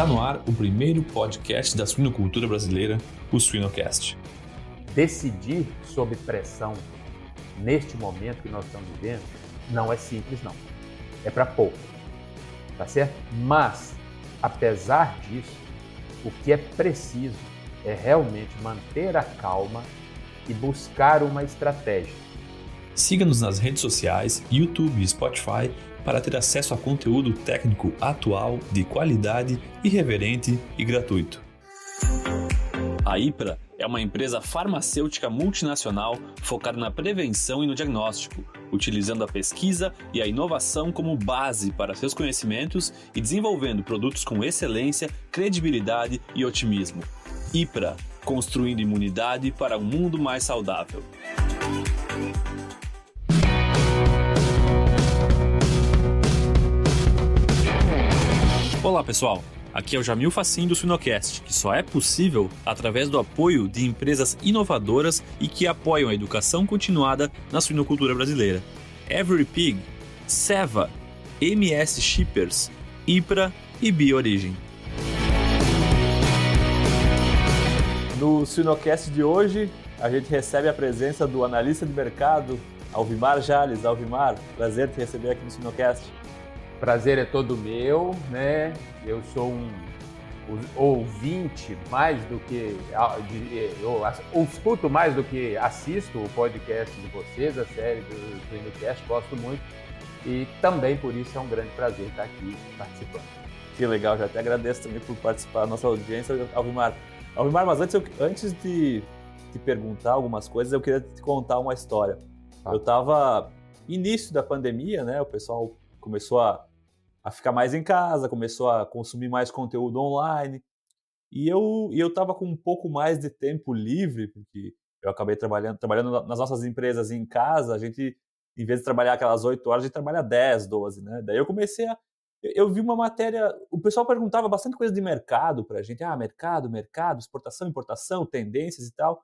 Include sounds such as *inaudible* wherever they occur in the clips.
Está no ar o primeiro podcast da suinocultura brasileira, o Suinocast. Decidir sob pressão neste momento que nós estamos vivendo não é simples, não. É para pouco, tá certo? Mas, apesar disso, o que é preciso é realmente manter a calma e buscar uma estratégia. Siga-nos nas redes sociais, YouTube e Spotify para ter acesso a conteúdo técnico atual, de qualidade, irreverente e gratuito. A IPRA é uma empresa farmacêutica multinacional focada na prevenção e no diagnóstico, utilizando a pesquisa e a inovação como base para seus conhecimentos e desenvolvendo produtos com excelência, credibilidade e otimismo. IPRA construindo imunidade para um mundo mais saudável. Olá pessoal, aqui é o Jamil Facim do Suinocast, que só é possível através do apoio de empresas inovadoras e que apoiam a educação continuada na suinocultura brasileira. Every Pig, Seva, MS Shippers, IPRA e BioOrigin. No Suinocast de hoje, a gente recebe a presença do analista de mercado, Alvimar Jales. Alvimar, prazer te receber aqui no Suinocast. Prazer é todo meu, né? Eu sou um ouvinte mais do que eu escuto mais do que assisto o podcast de vocês, a série do Cast, gosto muito e também por isso é um grande prazer estar aqui participando. Que legal, já até agradeço também por participar da nossa audiência, Alvimar. Alvimar, mas antes, eu, antes de te perguntar algumas coisas, eu queria te contar uma história. Ah. Eu estava início da pandemia, né? O pessoal começou a a ficar mais em casa, começou a consumir mais conteúdo online. E eu e eu estava com um pouco mais de tempo livre, porque eu acabei trabalhando, trabalhando nas nossas empresas em casa, a gente, em vez de trabalhar aquelas 8 horas, a gente trabalha 10, 12, né? Daí eu comecei a. Eu vi uma matéria. O pessoal perguntava bastante coisa de mercado para a gente. Ah, mercado, mercado, exportação, importação, tendências e tal.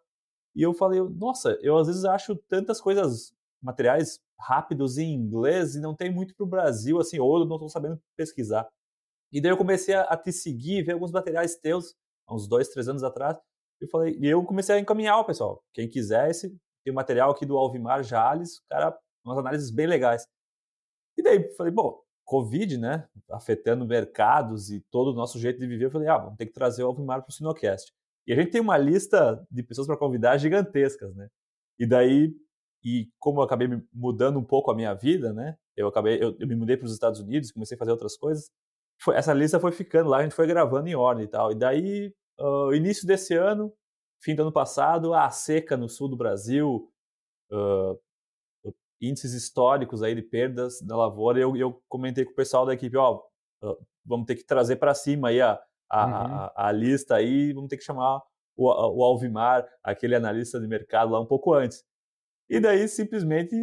E eu falei, nossa, eu às vezes acho tantas coisas, materiais rápidos em inglês e não tem muito para o Brasil, assim, ou eu não estou sabendo pesquisar. E daí eu comecei a, a te seguir, ver alguns materiais teus, há uns dois, três anos atrás, eu falei, e eu comecei a encaminhar o pessoal. Quem quiser, esse, tem material aqui do Alvimar Jales, cara, umas análises bem legais. E daí falei, bom, Covid, né, afetando mercados e todo o nosso jeito de viver, eu falei, ah, vamos ter que trazer o Alvimar para o Sinocast. E a gente tem uma lista de pessoas para convidar gigantescas, né? E daí e como eu acabei mudando um pouco a minha vida, né? Eu acabei, eu, eu me mudei para os Estados Unidos, comecei a fazer outras coisas. Foi, essa lista foi ficando lá, a gente foi gravando em ordem e tal. E daí, uh, início desse ano, fim do ano passado, a seca no sul do Brasil, uh, índices históricos aí de perdas da lavoura. Eu, eu comentei com o pessoal da equipe, ó, uh, vamos ter que trazer para cima aí a, a, uhum. a, a, lista aí, vamos ter que chamar o, o Alvimar, aquele analista de mercado lá um pouco antes. E daí, simplesmente,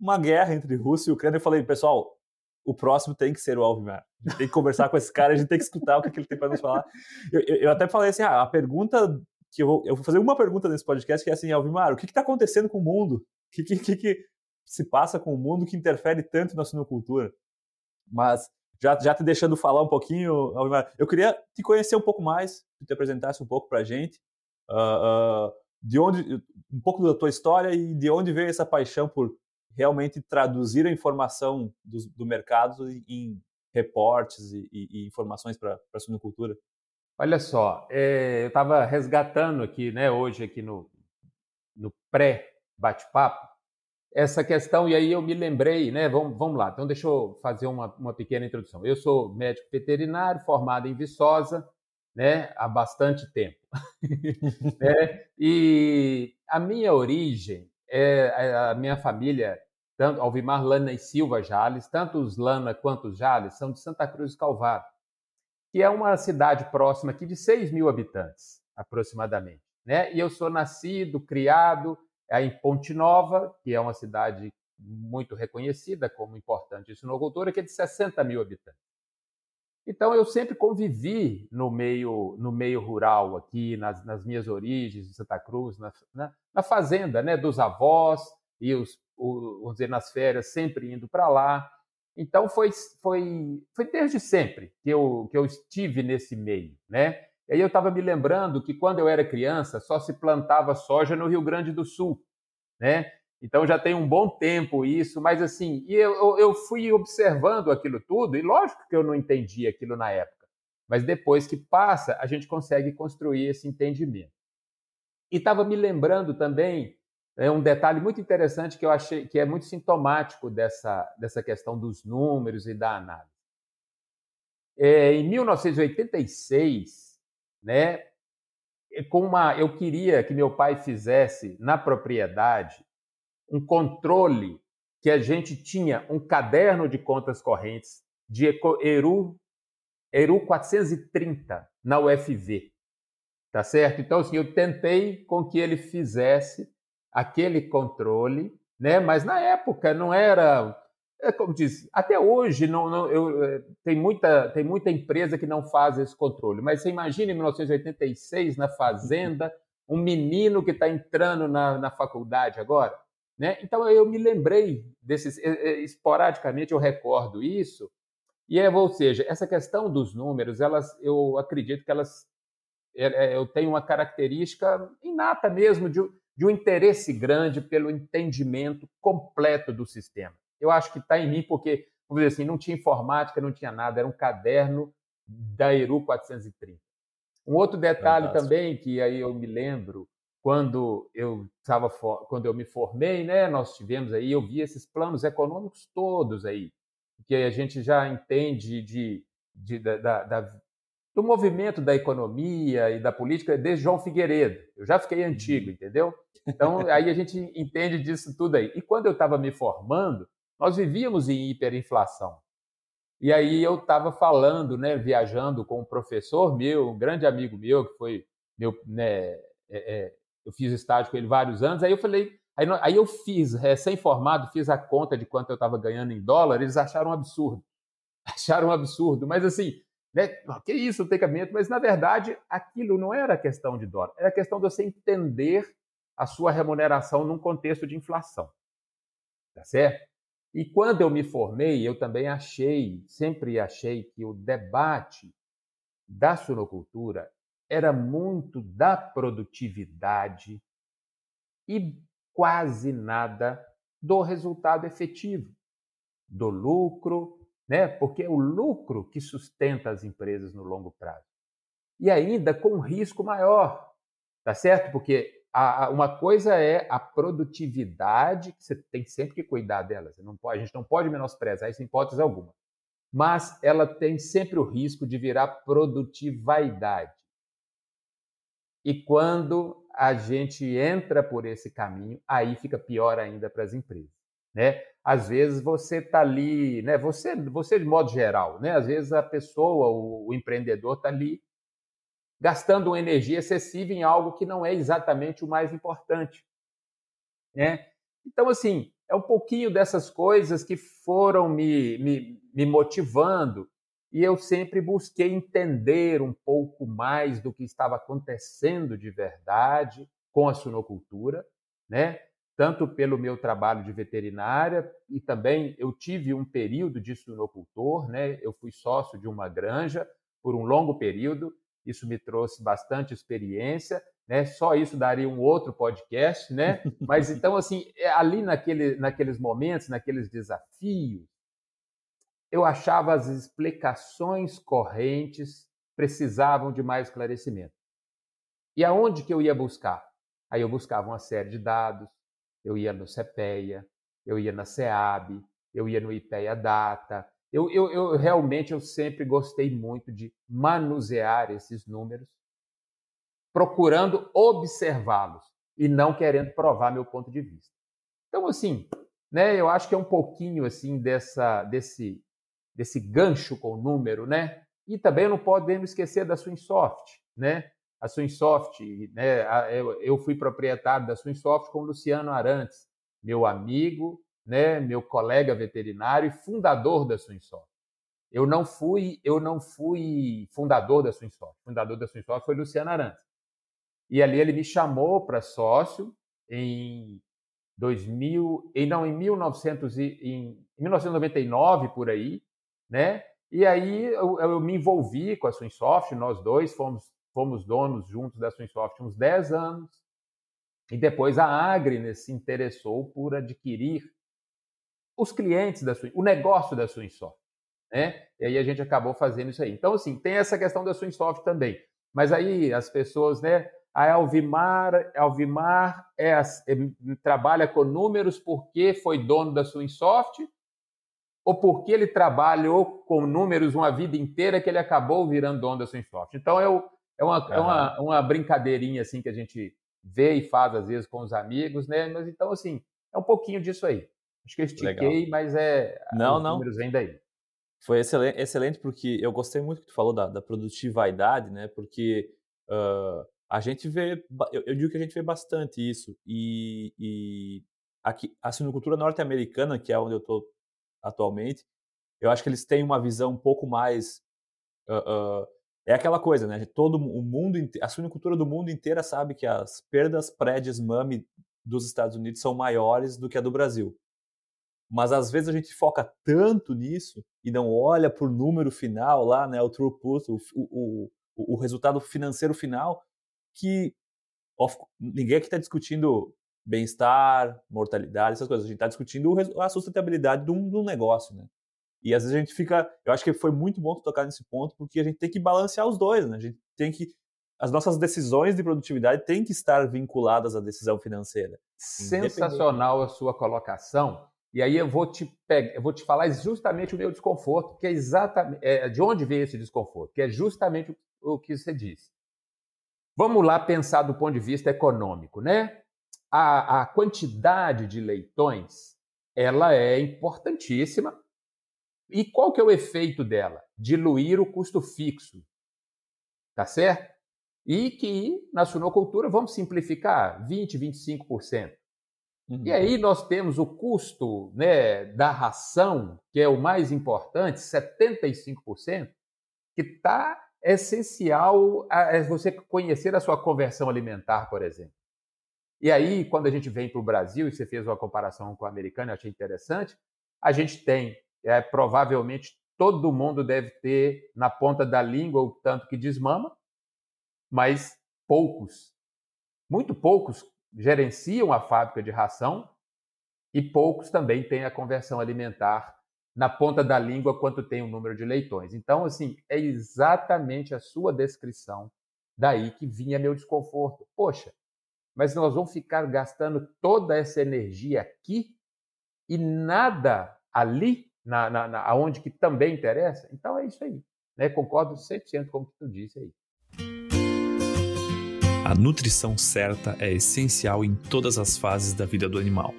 uma guerra entre Rússia e Ucrânia. Eu falei, pessoal, o próximo tem que ser o Alvimar. A gente tem que conversar com esse cara, a gente tem que escutar o que, ele tem para nos falar. Eu, eu, eu, até falei assim, ah, a pergunta que eu vou, eu vou fazer uma pergunta nesse podcast que é assim, Alvimar, o que está acontecendo com o mundo? O que, que, que, se passa com o mundo que interfere tanto na sinocultura? Mas já, já te deixando falar um pouquinho, Alvimar, eu queria te conhecer um pouco mais, que te apresentasse um pouco para a gente. Uh, uh, de onde um pouco da tua história e de onde veio essa paixão por realmente traduzir a informação do, do mercado em reportes e, e, e informações para a suinocultura? Olha só, é, eu estava resgatando aqui, né, hoje aqui no, no pré-bate-papo, essa questão, e aí eu me lembrei, né, vamos, vamos lá, então deixa eu fazer uma, uma pequena introdução. Eu sou médico veterinário, formado em Viçosa, né, há bastante tempo. *laughs* né? E a minha origem, é, a minha família, tanto Alvimar Lana e Silva Jales, tanto os Lana quanto os Jales, são de Santa Cruz do Calvário, que é uma cidade próxima aqui de 6 mil habitantes, aproximadamente. Né? E eu sou nascido, criado é, em Ponte Nova, que é uma cidade muito reconhecida como importante sinocultora, que é de 60 mil habitantes. Então eu sempre convivi no meio no meio rural aqui nas, nas minhas origens de Santa Cruz, na, na, na fazenda, né, dos avós e os, o, vamos dizer nas férias sempre indo para lá. Então foi, foi, foi desde sempre que eu, que eu estive nesse meio, né? E aí eu estava me lembrando que quando eu era criança só se plantava soja no Rio Grande do Sul, né? Então já tem um bom tempo isso, mas assim, e eu, eu fui observando aquilo tudo, e lógico que eu não entendi aquilo na época, mas depois que passa, a gente consegue construir esse entendimento. E estava me lembrando também é um detalhe muito interessante que eu achei que é muito sintomático dessa, dessa questão dos números e da análise. É, em 1986, né, com uma, eu queria que meu pai fizesse na propriedade um controle que a gente tinha um caderno de contas correntes de Eru, Eru 430 na UFV. Tá certo? Então, assim, eu tentei com que ele fizesse aquele controle, né? Mas na época não era, é como diz, até hoje não, não eu, é, tem muita tem muita empresa que não faz esse controle. Mas você imagina em 1986 na fazenda um menino que está entrando na, na faculdade agora, né? Então eu me lembrei desses esporadicamente eu recordo isso e é, ou seja, essa questão dos números, elas, eu acredito que elas é, eu tenho uma característica inata mesmo de, de um interesse grande pelo entendimento completo do sistema. Eu acho que está em mim porque, vamos dizer assim, não tinha informática, não tinha nada, era um caderno da Eru 430. Um outro detalhe Fantástico. também que aí eu me lembro quando eu estava quando eu me formei, né, nós tivemos aí, eu vi esses planos econômicos todos aí, que a gente já entende de, de da, da, do movimento da economia e da política desde João Figueiredo. Eu já fiquei antigo, uhum. entendeu? Então, aí a gente entende disso tudo aí. E quando eu estava me formando, nós vivíamos em hiperinflação. E aí eu estava falando, né, viajando com um professor meu, um grande amigo meu, que foi meu, né, é, é, eu fiz estágio com ele vários anos. Aí eu falei, aí, aí eu fiz, recém-formado, fiz a conta de quanto eu estava ganhando em dólar, eles acharam um absurdo. *laughs* Acharam um absurdo. Mas assim, né? Que isso, tem cabimento, mas na verdade aquilo não era questão de dólar, era questão de você entender a sua remuneração num contexto de inflação. Tá certo? E quando eu me formei, eu também achei, sempre achei que o debate da suinocultura era muito da produtividade e quase nada do resultado efetivo, do lucro, né? porque é o lucro que sustenta as empresas no longo prazo. E ainda com um risco maior, tá certo? Porque a, a, uma coisa é a produtividade, que você tem sempre que cuidar dela, você não pode, a gente não pode menosprezar isso em hipótese alguma. Mas ela tem sempre o risco de virar produtividade. E quando a gente entra por esse caminho, aí fica pior ainda para as empresas né? Às vezes você está ali, né? Você, você de modo geral, né? Às vezes a pessoa, o, o empreendedor está ali gastando uma energia excessiva em algo que não é exatamente o mais importante, né? Então assim é um pouquinho dessas coisas que foram me, me, me motivando e eu sempre busquei entender um pouco mais do que estava acontecendo de verdade com a suinocultura, né? tanto pelo meu trabalho de veterinária e também eu tive um período de suinocultor, né? Eu fui sócio de uma granja por um longo período. Isso me trouxe bastante experiência, né? Só isso daria um outro podcast, né? *laughs* Mas então assim, é, ali naquele, naqueles momentos, naqueles desafios, eu achava as explicações correntes precisavam de mais esclarecimento. E aonde que eu ia buscar? Aí eu buscava uma série de dados, eu ia no CPEA, eu ia na SEAB, eu ia no IPEA Data. Eu, eu, eu realmente eu sempre gostei muito de manusear esses números, procurando observá-los e não querendo provar meu ponto de vista. Então, assim, né, eu acho que é um pouquinho assim dessa, desse, desse gancho com o número, né? E também não podemos esquecer da Swinsoft, né? a Swinsoft, né, eu fui proprietário da Swinsoft com o Luciano Arantes, meu amigo, né, meu colega veterinário e fundador da Swinsoft. Eu não fui, eu não fui fundador da Swinsoft. Fundador da Swinsoft foi Luciano Arantes. E ali ele me chamou para sócio em 2000, e não, em, 1900 e, em 1999, por aí, né? E aí eu, eu, me envolvi com a Swinsoft, nós dois fomos, fomos donos juntos da Swinsoft uns 10 anos, e depois a Agri se interessou por adquirir os clientes da Swing, o negócio da Swinsoft. Né? E aí a gente acabou fazendo isso aí. Então, assim, tem essa questão da Swinsoft também. Mas aí as pessoas, né? A Alvimar, Alvimar é, é, trabalha com números porque foi dono da Swinsoft ou porque ele trabalhou com números uma vida inteira que ele acabou virando dono da Swinsoft. Então, é, é, uma, é uma, uma brincadeirinha assim que a gente vê e faz às vezes com os amigos, né? Mas então, assim, é um pouquinho disso aí. Acho que eu estiquei, Legal. mas é. Não, não. números vem daí. Foi excelente, excelente porque eu gostei muito que tu falou da, da produtividade, né? Porque uh, a gente vê, eu, eu, digo que a gente vê bastante isso. E, e aqui, a sinocultura norte-americana, que é onde eu estou atualmente, eu acho que eles têm uma visão um pouco mais. Uh, uh, é aquela coisa, né? Todo o mundo, a suinocultura do mundo inteira sabe que as perdas pré-desmame dos Estados Unidos são maiores do que a do Brasil. Mas às vezes a gente foca tanto nisso e não olha para o número final lá, né? O throughput, o, o, o, o resultado financeiro final, que ninguém aqui está discutindo bem-estar, mortalidade, essas coisas. A gente está discutindo a sustentabilidade de um, de um negócio, né? E às vezes a gente fica. Eu acho que foi muito bom tocar nesse ponto, porque a gente tem que balancear os dois, né? A gente tem que. As nossas decisões de produtividade têm que estar vinculadas à decisão financeira. Sensacional a sua colocação. E aí eu vou te pegar, eu vou te falar justamente o meu desconforto, que é exatamente é, de onde veio esse desconforto, que é justamente o, o que você disse. Vamos lá pensar do ponto de vista econômico, né? A, a quantidade de leitões, ela é importantíssima e qual que é o efeito dela? Diluir o custo fixo. Tá certo? E que na suinocultura, vamos simplificar, 20, 25%. Uhum. E aí nós temos o custo né, da ração, que é o mais importante, 75%, que está essencial a, você conhecer a sua conversão alimentar, por exemplo. E aí, quando a gente vem para o Brasil, e você fez uma comparação com o americano, eu achei interessante, a gente tem é, provavelmente todo mundo deve ter na ponta da língua o tanto que desmama, mas poucos, muito poucos gerenciam a fábrica de ração e poucos também têm a conversão alimentar na ponta da língua quanto tem o número de leitões. Então, assim, é exatamente a sua descrição daí que vinha meu desconforto. Poxa, mas nós vamos ficar gastando toda essa energia aqui e nada ali na, na, na, aonde que também interessa? Então é isso aí. Né? Concordo 100% com o que tu disse aí. A nutrição certa é essencial em todas as fases da vida do animal.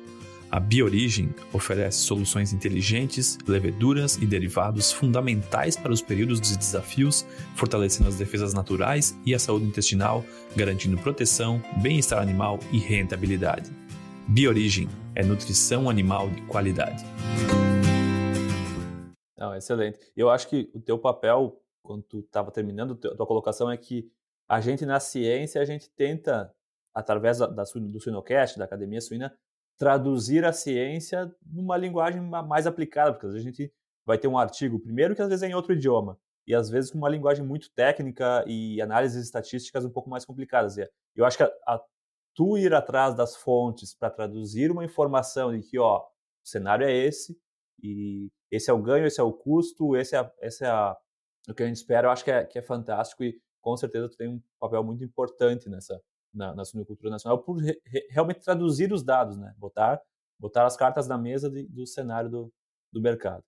A Biorigem oferece soluções inteligentes, leveduras e derivados fundamentais para os períodos de desafios, fortalecendo as defesas naturais e a saúde intestinal, garantindo proteção, bem-estar animal e rentabilidade. Biorigem é nutrição animal de qualidade. Não, excelente. Eu acho que o teu papel, quando tu estava terminando a tua colocação, é que a gente na ciência, a gente tenta, através da, da do Suinocast, da Academia Suína, traduzir a ciência numa linguagem mais aplicada, porque às vezes a gente vai ter um artigo, primeiro que às vezes é em outro idioma, e às vezes com uma linguagem muito técnica e análises estatísticas um pouco mais complicadas. Eu acho que a, a tu ir atrás das fontes para traduzir uma informação de que, ó, o cenário é esse, e esse é o ganho, esse é o custo, esse é, esse é a, o que a gente espera, eu acho que é, que é fantástico e com certeza tu tem um papel muito importante nessa na, na suinocultura nacional por re, realmente traduzir os dados, né? Botar, botar as cartas na mesa de, do cenário do, do mercado.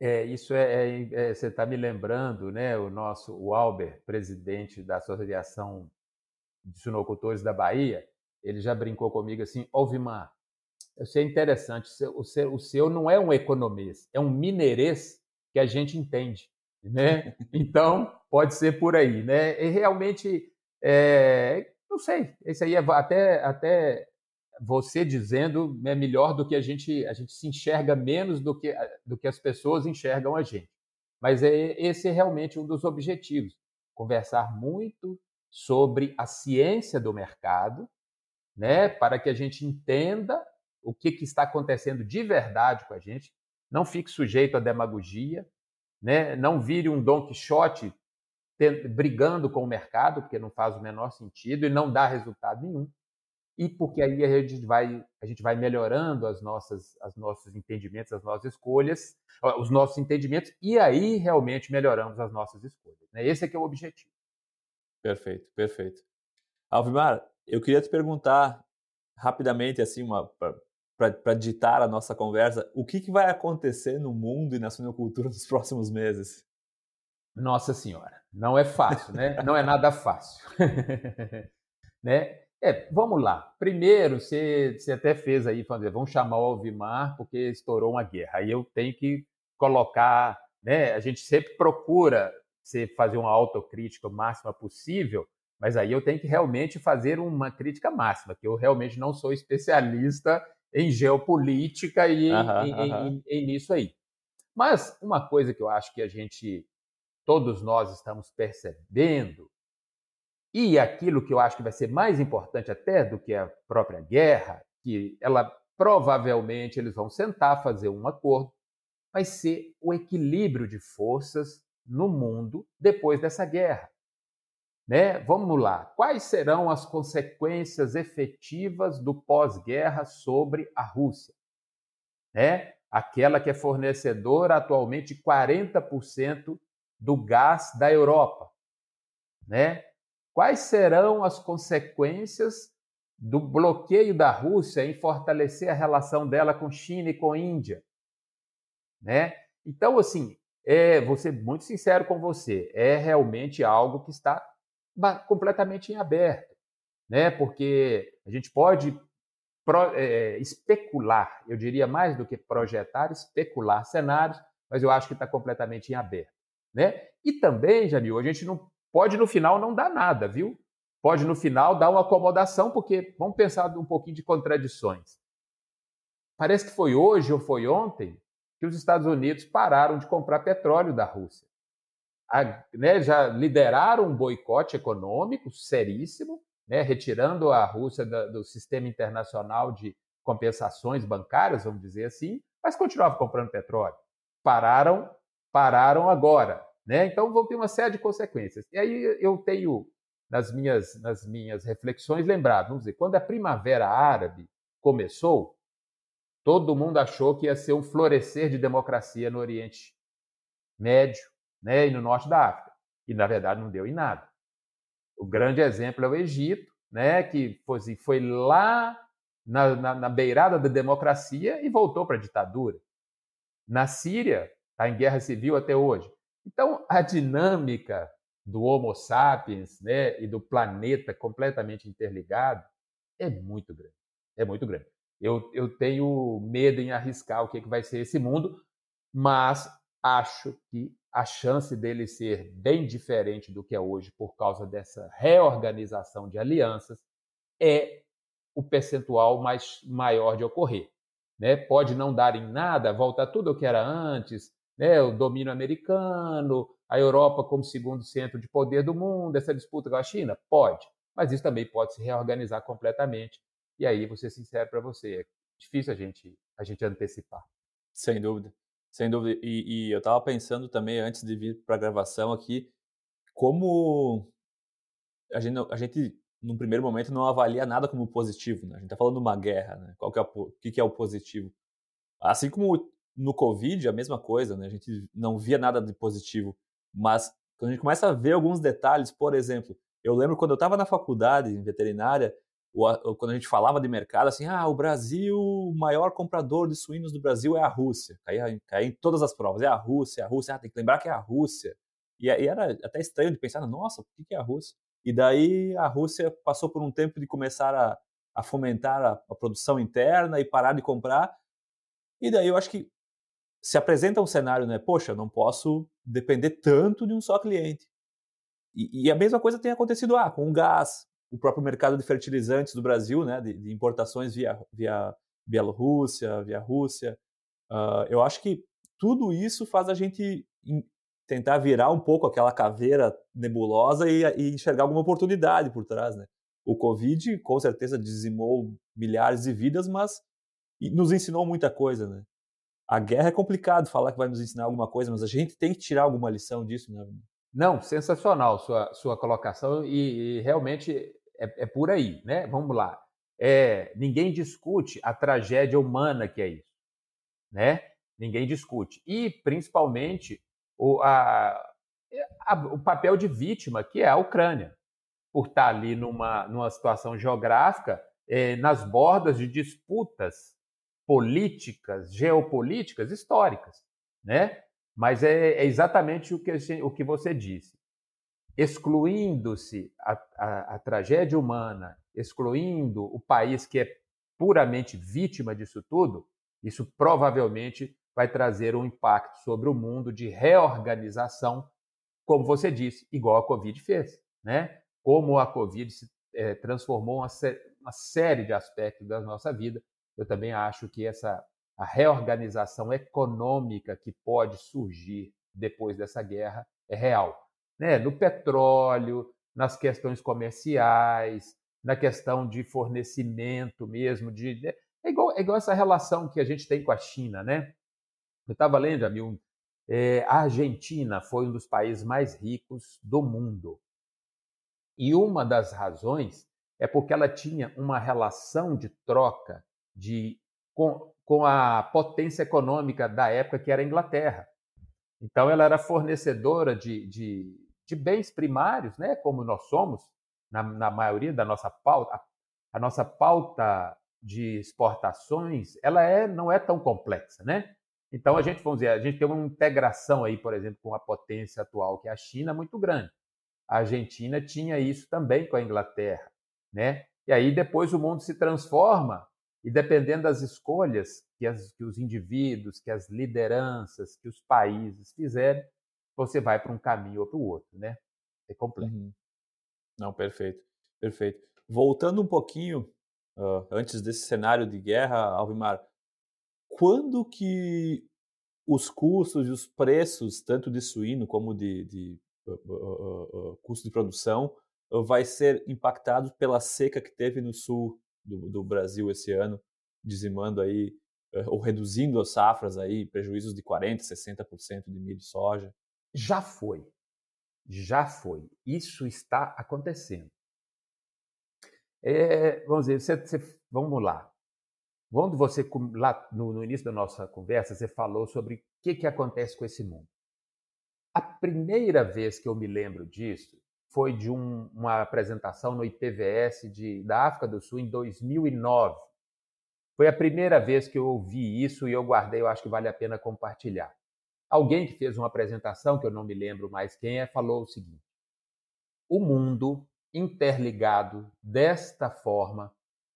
É, isso é, é, é você está me lembrando, né? O nosso, o Albert, presidente da Associação de Suinocultores da Bahia, ele já brincou comigo assim, Alvimar, isso é interessante. O seu, o seu não é um economês, é um mineirês que a gente entende, né? *laughs* Então pode ser por aí, né? E realmente, é, não sei. Esse aí é até até você dizendo é melhor do que a gente a gente se enxerga menos do que do que as pessoas enxergam a gente. Mas é, esse é realmente um dos objetivos. Conversar muito sobre a ciência do mercado né, para que a gente entenda o que, que está acontecendo de verdade com a gente, não fique sujeito à demagogia, né, não vire um Don Quixote brigando com o mercado, porque não faz o menor sentido e não dá resultado nenhum. E porque aí a gente vai, a gente vai melhorando as nossas, as nossos entendimentos, as nossas escolhas, os nossos entendimentos, e aí realmente melhoramos as nossas escolhas. Né? Esse é que é o objetivo. Perfeito, perfeito. Alvimar, eu queria te perguntar rapidamente, assim, para ditar a nossa conversa, o que, que vai acontecer no mundo e na suinocultura *laughs* nos próximos meses? Nossa Senhora, não é fácil, né? Não é nada fácil. *laughs* né? É, vamos lá. Primeiro, você, você até fez aí, fazer, vamos chamar o Alvimar porque estourou uma guerra. Aí eu tenho que colocar, né? A gente sempre procura você fazer uma autocrítica máxima possível, mas aí eu tenho que realmente fazer uma crítica máxima, que eu realmente não sou especialista em geopolítica e em, em, em, em nisso aí. Mas uma coisa que eu acho que a gente todos nós estamos percebendo, e aquilo que eu acho que vai ser mais importante até do que a própria guerra, que ela provavelmente eles vão sentar, fazer um acordo, vai ser o equilíbrio de forças no mundo depois dessa guerra. Né? Vamos lá. Quais serão as consequências efetivas do pós-guerra sobre a Rússia? Né? Aquela que é fornecedora atualmente de 40% do gás da Europa, né? Quais serão as consequências do bloqueio da Rússia em fortalecer a relação dela com China e com a Índia, né? Então, assim, é, vou ser muito sincero com você, é realmente algo que está completamente em aberto, né? Porque a gente pode pro, é, especular, eu diria mais do que projetar, especular cenários, mas eu acho que está completamente em aberto. Né? E também, Jamil, a gente não pode no final não dar nada, viu? Pode no final dar uma acomodação, porque vamos pensar um pouquinho de contradições. Parece que foi hoje ou foi ontem que os Estados Unidos pararam de comprar petróleo da Rússia. A, né, já lideraram um boicote econômico seríssimo, né, retirando a Rússia da, do sistema internacional de compensações bancárias, vamos dizer assim, mas continuavam comprando petróleo. Pararam pararam agora. Né? Então vão ter uma série de consequências. E aí eu tenho, nas minhas, nas minhas reflexões, lembrado, vamos dizer, quando a primavera árabe começou, todo mundo achou que ia ser um florescer de democracia no Oriente Médio né, e no norte da África. E, na verdade, não deu em nada. O grande exemplo é o Egito, né, que foi, assim, foi lá na, na, na beirada da democracia e voltou para a ditadura. Na Síria, está em guerra civil até hoje. Então, a dinâmica do Homo sapiens né, e do planeta completamente interligado é muito grande. É muito grande. Eu, eu tenho medo em arriscar o que, que vai ser esse mundo, mas acho que a chance dele ser bem diferente do que é hoje por causa dessa reorganização de alianças é o percentual mais maior de ocorrer. Né? Pode não dar em nada, voltar tudo o que era antes, né, o domínio americano, a Europa como segundo centro de poder do mundo, essa disputa com a China? Pode, mas isso também pode se reorganizar completamente. E aí, vou ser sincero para você, é difícil a gente, a gente antecipar. Sem dúvida, sem dúvida. E, e eu estava pensando também, antes de vir para a gravação aqui, como a gente, a gente, num primeiro momento, não avalia nada como positivo. Né? A gente está falando de uma guerra, né? Qual que é o, que, que é o positivo? Assim como no Covid, a mesma coisa, né? A gente não via nada de positivo. Mas quando a gente começa a ver alguns detalhes, por exemplo, eu lembro quando eu estava na faculdade em veterinária, quando a gente falava de mercado, assim, ah, o Brasil, o maior comprador de suínos do Brasil é a Rússia. Caía, caía em todas as provas, é a Rússia, é a Rússia, ah, tem que lembrar que é a Rússia. E, e era até estranho de pensar, nossa, por que é a Rússia? E daí a Rússia passou por um tempo de começar a, a fomentar a, a produção interna e parar de comprar. E daí eu acho que se apresenta um cenário, né? Poxa, não posso depender tanto de um só cliente. E, e, a mesma coisa tem acontecido ah, com o gás, o próprio mercado de fertilizantes do Brasil, né? De, de importações via, via Bielorrússia, via Rússia. Uh, eu acho que tudo isso faz a gente tentar virar um pouco aquela caveira nebulosa e, e enxergar alguma oportunidade por trás, né? o Covid com certeza dizimou milhares de vidas, mas nos ensinou muita coisa, né? A guerra é complicado falar que vai nos ensinar alguma coisa, mas a gente tem que tirar alguma lição disso, né? Não, sensacional sua, sua colocação e, e realmente é, é, por aí, né? Vamos lá. É, ninguém discute a tragédia humana que é isso, né? Ninguém discute. E, principalmente, o, a, a, o papel de vítima, que é a Ucrânia, por estar ali numa, numa situação geográfica, é, nas bordas de disputas políticas, geopolíticas históricas, né? Mas é, é exatamente o que, o que você disse. Excluindo-se a, a, a tragédia humana, excluindo o país que é puramente vítima disso tudo, isso provavelmente vai trazer um impacto sobre o mundo de reorganização, como você disse, igual a Covid fez, né? Como a Covid se é, transformou uma, uma série de aspectos da nossa vida. Eu também acho que essa a reorganização econômica que pode surgir depois dessa guerra é real, né? No petróleo, nas questões comerciais, na questão de fornecimento mesmo, de é igual, é igual essa relação que a gente tem com a China, né? Eu estava lendo, amigo, é, a Argentina foi um dos países mais ricos do mundo. E uma das razões é porque ela tinha uma relação de troca de, com, com a potência econômica da época, que era a Inglaterra. Então, ela era fornecedora de, de, de bens primários, né, como nós somos, na, na maioria da nossa pauta. A, nossa pauta de exportações, ela é, não é tão complexa, né? Então a gente, vamos dizer, a gente tem uma integração aí, por exemplo, com a potência atual que é a China muito grande. A Argentina tinha isso também com a Inglaterra, né? E aí depois o mundo se transforma e dependendo das escolhas que, as, que os indivíduos, que as lideranças, que os países fizerem, você vai para um caminho ou para o outro, né? É complexo. Uhum. Não, perfeito, perfeito. Voltando um pouquinho uh, antes desse cenário de guerra, Alvimar, quando que os custos e os preços, tanto de suíno como de, de uh, uh, custo de produção, vai ser impactados pela seca que teve no sul do, do Brasil esse ano, dizimando aí ou reduzindo as safras aí, prejuízos de 40%, 60% de milho e soja? Já foi. Já foi. Isso está acontecendo. É, vamos dizer, você, você, vamos lá. Quando você, lá no, no, início da nossa conversa, você falou sobre o que, que acontece com esse mundo. A primeira vez que eu me lembro disso foi de um, uma apresentação no IPVS de, da África do Sul em 2009. Foi a primeira vez que eu ouvi isso e eu guardei, eu acho que vale a pena compartilhar. Alguém que fez uma apresentação, que eu não me lembro mais quem é, falou o seguinte: o mundo interligado desta forma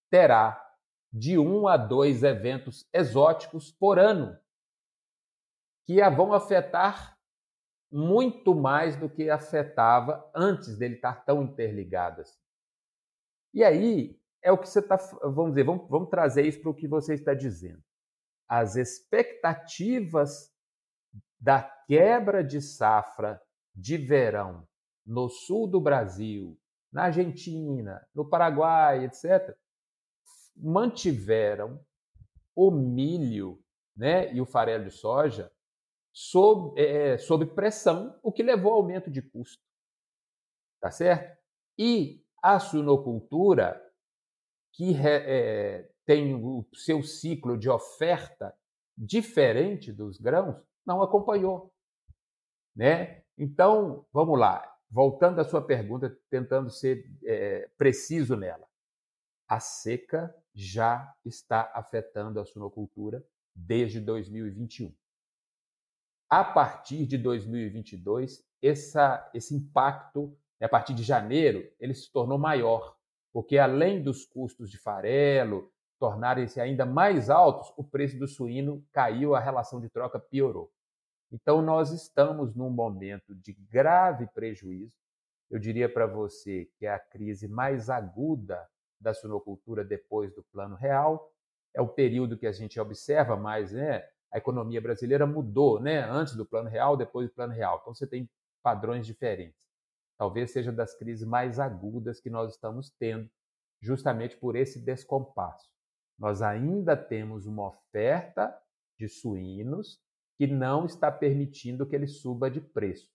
terá de um a dois eventos exóticos por ano, que a vão afetar muito mais do que afetava antes dele estar tão interligado assim. E aí é o que você está, vamos dizer, vamos, vamos trazer isso para o que você está dizendo. As expectativas da quebra de safra de verão no sul do Brasil, na Argentina, no Paraguai, etc., mantiveram o milho né, e o farelo de soja sob, é, sob pressão, o que levou ao aumento de custo. Tá certo? E a suinocultura, que é, tem o seu ciclo de oferta diferente dos grãos, não acompanhou. Né? Então, vamos lá. Voltando à sua pergunta, tentando ser é, preciso nela. A seca já está afetando a suinocultura desde 2021. A partir de 2022, essa, esse impacto, né, a partir de janeiro, ele se tornou maior, porque além dos custos de farelo tornarem-se ainda mais altos, o preço do suíno caiu, a relação de troca piorou. Então, nós estamos num momento de grave prejuízo. Eu diria para você que é a crise mais aguda da suinocultura depois do Plano Real. É o período que a gente observa mais, né? A economia brasileira mudou, né? Antes do Plano Real, depois do Plano Real. Então você tem padrões diferentes. Talvez seja das crises mais agudas que nós estamos tendo justamente por esse descompasso. Nós ainda temos uma oferta de suínos que não está permitindo que ele suba de preço.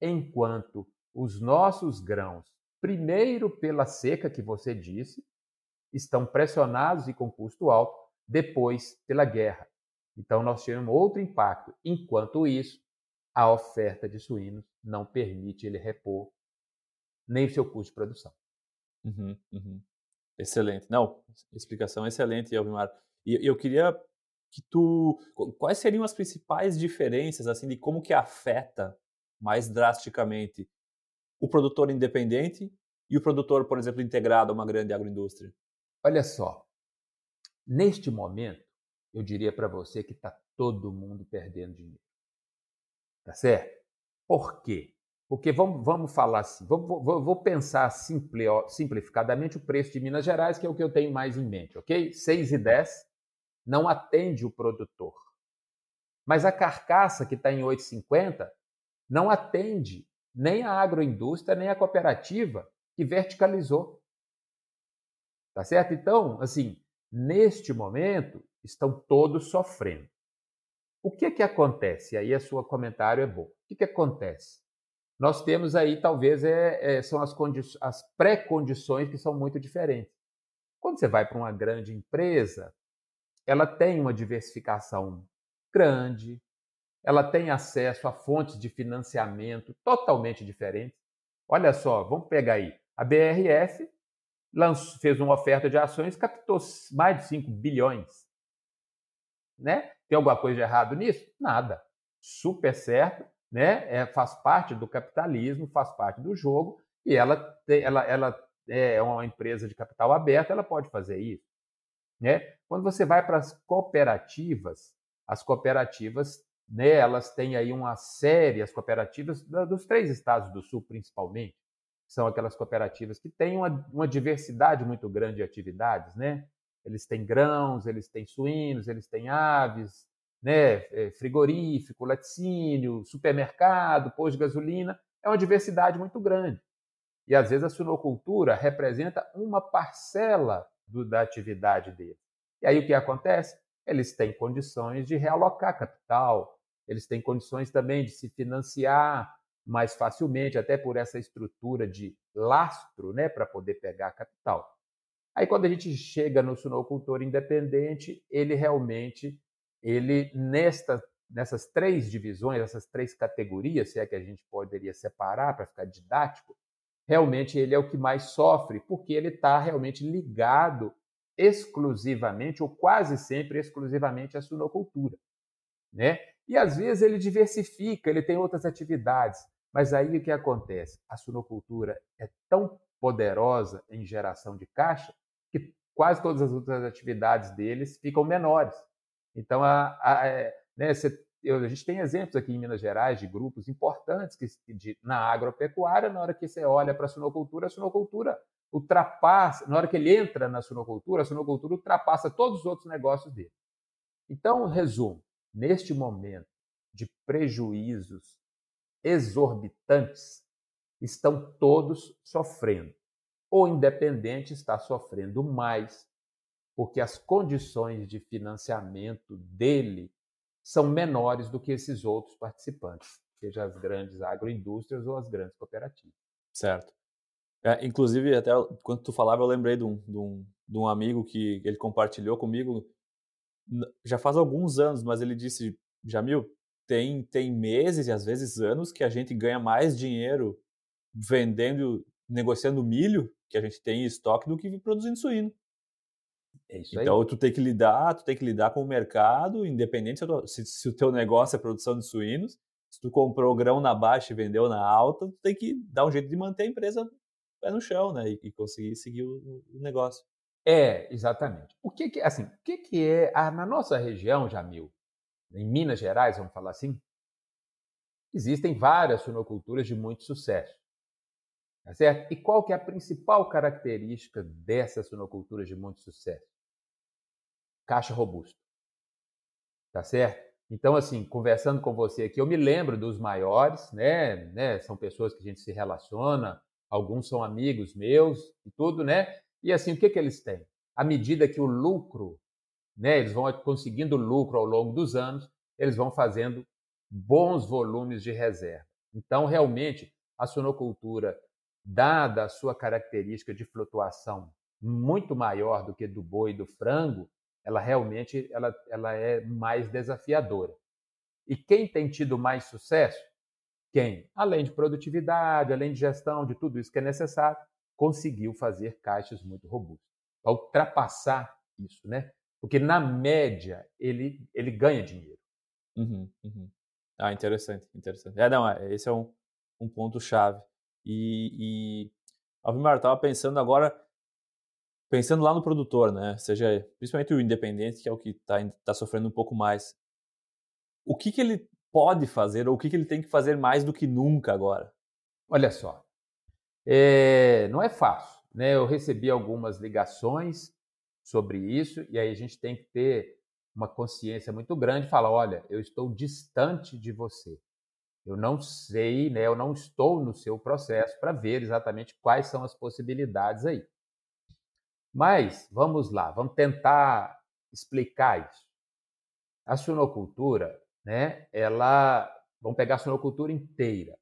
Enquanto os nossos grãos, primeiro pela seca que você disse, estão pressionados e com custo alto, depois pela guerra. Então nós tivemos outro impacto. Enquanto isso, a oferta de suínos não permite ele repor nem o seu custo de produção. Uhum, uhum. Excelente. Não, explicação excelente, Elvimar. E eu queria que tu, quais seriam as principais diferenças assim de como que afeta mais drasticamente o produtor independente e o produtor, por exemplo, integrado a uma grande agroindústria? Olha só, neste momento, eu diria para você que está todo mundo perdendo dinheiro. Tá certo? Por quê? Porque vamos, vamos falar assim, vou, vou, vou pensar simple, simplificadamente o preço de Minas Gerais, que é o que eu tenho mais em mente, ok? 6,10 não atende o produtor. Mas a carcaça que está em 8,50 não atende nem a agroindústria, nem a cooperativa que verticalizou. Tá certo? Então, assim, neste momento, estão todos sofrendo. O que que acontece? Aí a sua comentário é bom. O que que acontece? Nós temos aí, talvez, é, é são as, as pré-condições que são muito diferentes. Quando você vai para uma grande empresa, ela tem uma diversificação grande, ela tem acesso a fontes de financiamento totalmente diferentes. Olha só, vamos pegar aí. A BRF fez uma oferta de ações, captou mais de 5 bilhões. Né? Tem alguma coisa de errado nisso? Nada. Super certo, né? É, faz parte do capitalismo, faz parte do jogo, e ela, ela, ela é uma empresa de capital aberto, ela pode fazer isso. Né? Quando você vai para as cooperativas, as cooperativas, né, elas têm aí uma série, as cooperativas dos três estados do Sul, principalmente, são aquelas cooperativas que têm uma, uma diversidade muito grande de atividades, né? Eles têm grãos, eles têm suínos, eles têm aves, né? É, frigorífico, laticínio, supermercado, posto de gasolina. É uma diversidade muito grande. E às vezes a suinocultura representa uma parcela do, da atividade deles. E aí o que acontece? Eles têm condições de realocar capital, eles têm condições também de se financiar mais facilmente, até por essa estrutura de lastro, né, para poder pegar capital. Aí quando a gente chega no suinocultor independente, ele realmente, ele nesta, nessas três divisões, essas três categorias, se é que a gente poderia separar para ficar didático, realmente ele é o que mais sofre, porque ele está realmente ligado exclusivamente, ou quase sempre exclusivamente, à suinocultura. Né? E às vezes ele diversifica, ele tem outras atividades. Mas aí o que acontece? A suinocultura é tão poderosa em geração de caixa quase todas as outras atividades deles ficam menores. Então, a, a, é, né, eu, a gente tem exemplos aqui em Minas Gerais de grupos importantes que, de, na agropecuária, na hora que você olha para a suinocultura, a suinocultura ultrapassa, na hora que ele entra na suinocultura, a suinocultura ultrapassa todos os outros negócios dele. Então, resumo, neste momento de prejuízos exorbitantes, estão todos sofrendo. O independente está sofrendo mais, porque as condições de financiamento dele são menores do que esses outros participantes, seja as grandes agroindústrias ou as grandes cooperativas. Certo. É, inclusive, até quando tu falava, eu lembrei de um, de, um, de um amigo que ele compartilhou comigo já faz alguns anos, mas ele disse, Jamil, tem, tem meses e às vezes anos que a gente ganha mais dinheiro vendendo, negociando milho que a gente tem em estoque do que produzindo suíno. É então, tu tem que lidar, tu tem que lidar com o mercado, independente se, se, o teu negócio é produção de suínos, se tu comprou grão na baixa e vendeu na alta, tu tem que dar um jeito de manter a empresa pé no chão, né, e, e conseguir seguir o, o, negócio. É, exatamente. O que que, assim, o que que é, ah, na nossa região, Jamil, em Minas Gerais, vamos falar assim, existem várias suinoculturas de muito sucesso. Tá certo? E qual que é a principal característica dessas suinoculturas de muito sucesso? Caixa robusto. Tá certo? Então, assim, conversando com você aqui, eu me lembro dos maiores, né? né? São pessoas que a gente se relaciona, alguns são amigos meus e tudo, né? E assim, o que, que eles têm? À medida que o lucro, né, eles vão conseguindo lucro ao longo dos anos, eles vão fazendo bons volumes de reserva. Então, realmente, a suinocultura, dada a sua característica de flutuação muito maior do que do boi e do frango, ela realmente ela, ela é mais desafiadora. E quem tem tido mais sucesso? Quem, além de produtividade, além de gestão, de tudo isso que é necessário, conseguiu fazer caixas muito robustas. Para ultrapassar isso, né? Porque na média ele, ele ganha dinheiro. Uhum, uhum. Ah, interessante, interessante. É, não, é, esse é um, um ponto chave. E, e Alvimar, estava pensando agora, pensando lá no produtor, né? Seja principalmente o independente, que é o que está tá sofrendo um pouco mais. O que, que ele pode fazer ou o que, que ele tem que fazer mais do que nunca agora? Olha só, é, não é fácil. Né? Eu recebi algumas ligações sobre isso e aí a gente tem que ter uma consciência muito grande e falar, olha, eu estou distante de você. Eu não sei, né, eu não estou no seu processo para ver exatamente quais são as possibilidades aí. Mas vamos lá, vamos tentar explicar isso. A suinocultura, né, ela, vamos pegar a suinocultura inteira.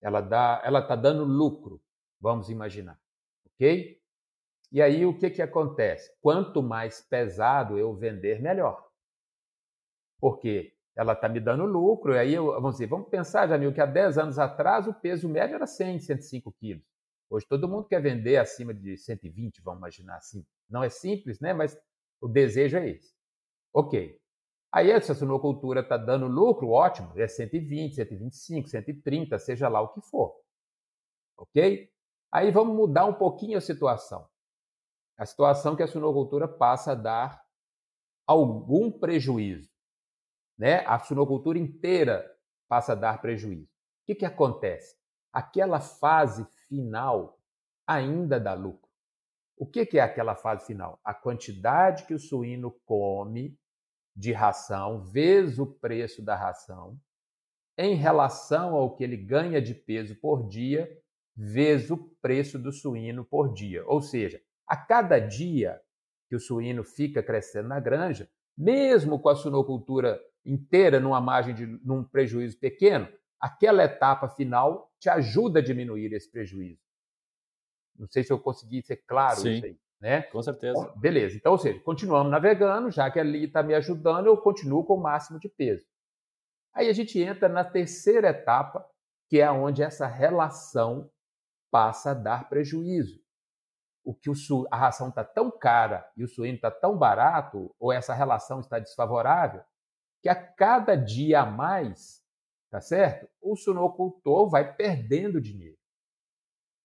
Ela dá, ela está dando lucro, vamos imaginar, ok? E aí o que que acontece? Quanto mais pesado eu vender, melhor. Porque ela está me dando lucro, e aí eu, vamos dizer, vamos pensar, Jamil, que há 10 anos atrás o peso médio era 100, 105 quilos. Hoje todo mundo quer vender acima de 120, vamos imaginar assim. Não é simples, né? Mas o desejo é esse. Ok. Aí essa suinocultura está dando lucro, ótimo, é 120, 125, 130, seja lá o que for. Ok? Aí vamos mudar um pouquinho a situação. A situação que a suinocultura passa a dar algum prejuízo né? a suinocultura inteira passa a dar prejuízo. O que, que acontece? Aquela fase final ainda dá lucro. O que, que é aquela fase final? A quantidade que o suíno come de ração, vezes o preço da ração, em relação ao que ele ganha de peso por dia, vezes o preço do suíno por dia. Ou seja, a cada dia que o suíno fica crescendo na granja, mesmo com a suinocultura inteira numa margem de num prejuízo pequeno, aquela etapa final te ajuda a diminuir esse prejuízo. Não sei se eu consegui ser claro Sim, isso aí, né? Com certeza. Beleza. Então, ou seja, continuamos navegando, já que ali está me ajudando, eu continuo com o máximo de peso. Aí a gente entra na terceira etapa, que é onde essa relação passa a dar prejuízo. O que o a ração está tão cara e o suíno está tão barato, ou essa relação está desfavorável, que a cada dia a mais, tá certo? O suinocultor vai perdendo dinheiro.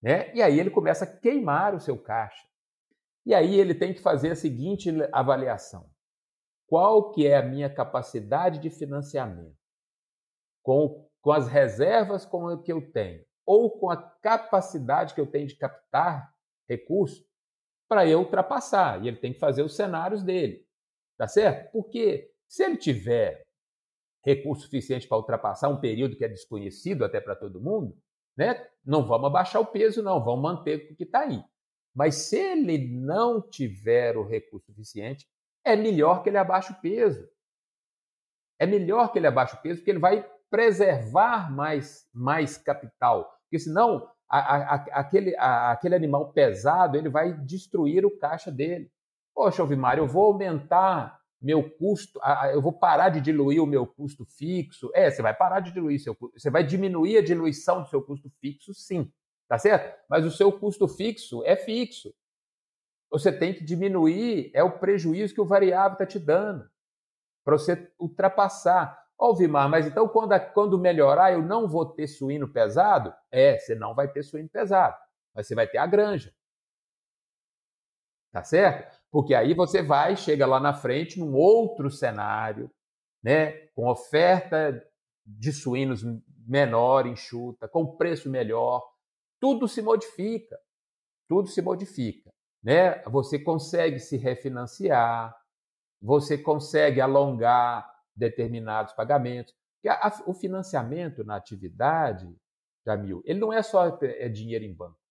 Né? E aí ele começa a queimar o seu caixa. E aí ele tem que fazer a seguinte avaliação: qual que é a minha capacidade de financiamento com, com as reservas com que eu tenho ou com a capacidade que eu tenho de captar recursos para eu ultrapassar. E ele tem que fazer os cenários dele, tá certo? Porque se ele tiver recurso suficiente para ultrapassar um período que é desconhecido até para todo mundo, né? Não vamos abaixar o peso, não, vamos manter o que está aí. Mas se ele não tiver o recurso suficiente, é melhor que ele abaixe o peso. É melhor que ele abaixe o peso, porque ele vai preservar mais, mais capital. Porque senão a, a, a, aquele, aquele animal pesado ele vai destruir o caixa dele. Poxa, Alvimar, eu vou aumentar meu custo, eu vou parar de diluir o meu custo fixo. É, você vai parar de diluir seu custo, você vai diminuir a diluição do seu custo fixo, sim, tá certo? Mas o seu custo fixo é fixo. Você tem que diminuir é o prejuízo que o variável está te dando para você ultrapassar. Ó, oh, Vimar, mas então quando, quando melhorar eu não vou ter suíno pesado? É, você não vai ter suíno pesado, mas você vai ter a granja. Tá certo? Porque aí você vai, chega lá na frente, num outro cenário, né, com oferta de suínos menor, enxuta, com preço melhor, tudo se modifica. Tudo se modifica, né? Você consegue se refinanciar, você consegue alongar determinados pagamentos. Porque a, a, o financiamento na atividade, Jamil, ele não é só é dinheiro em banco.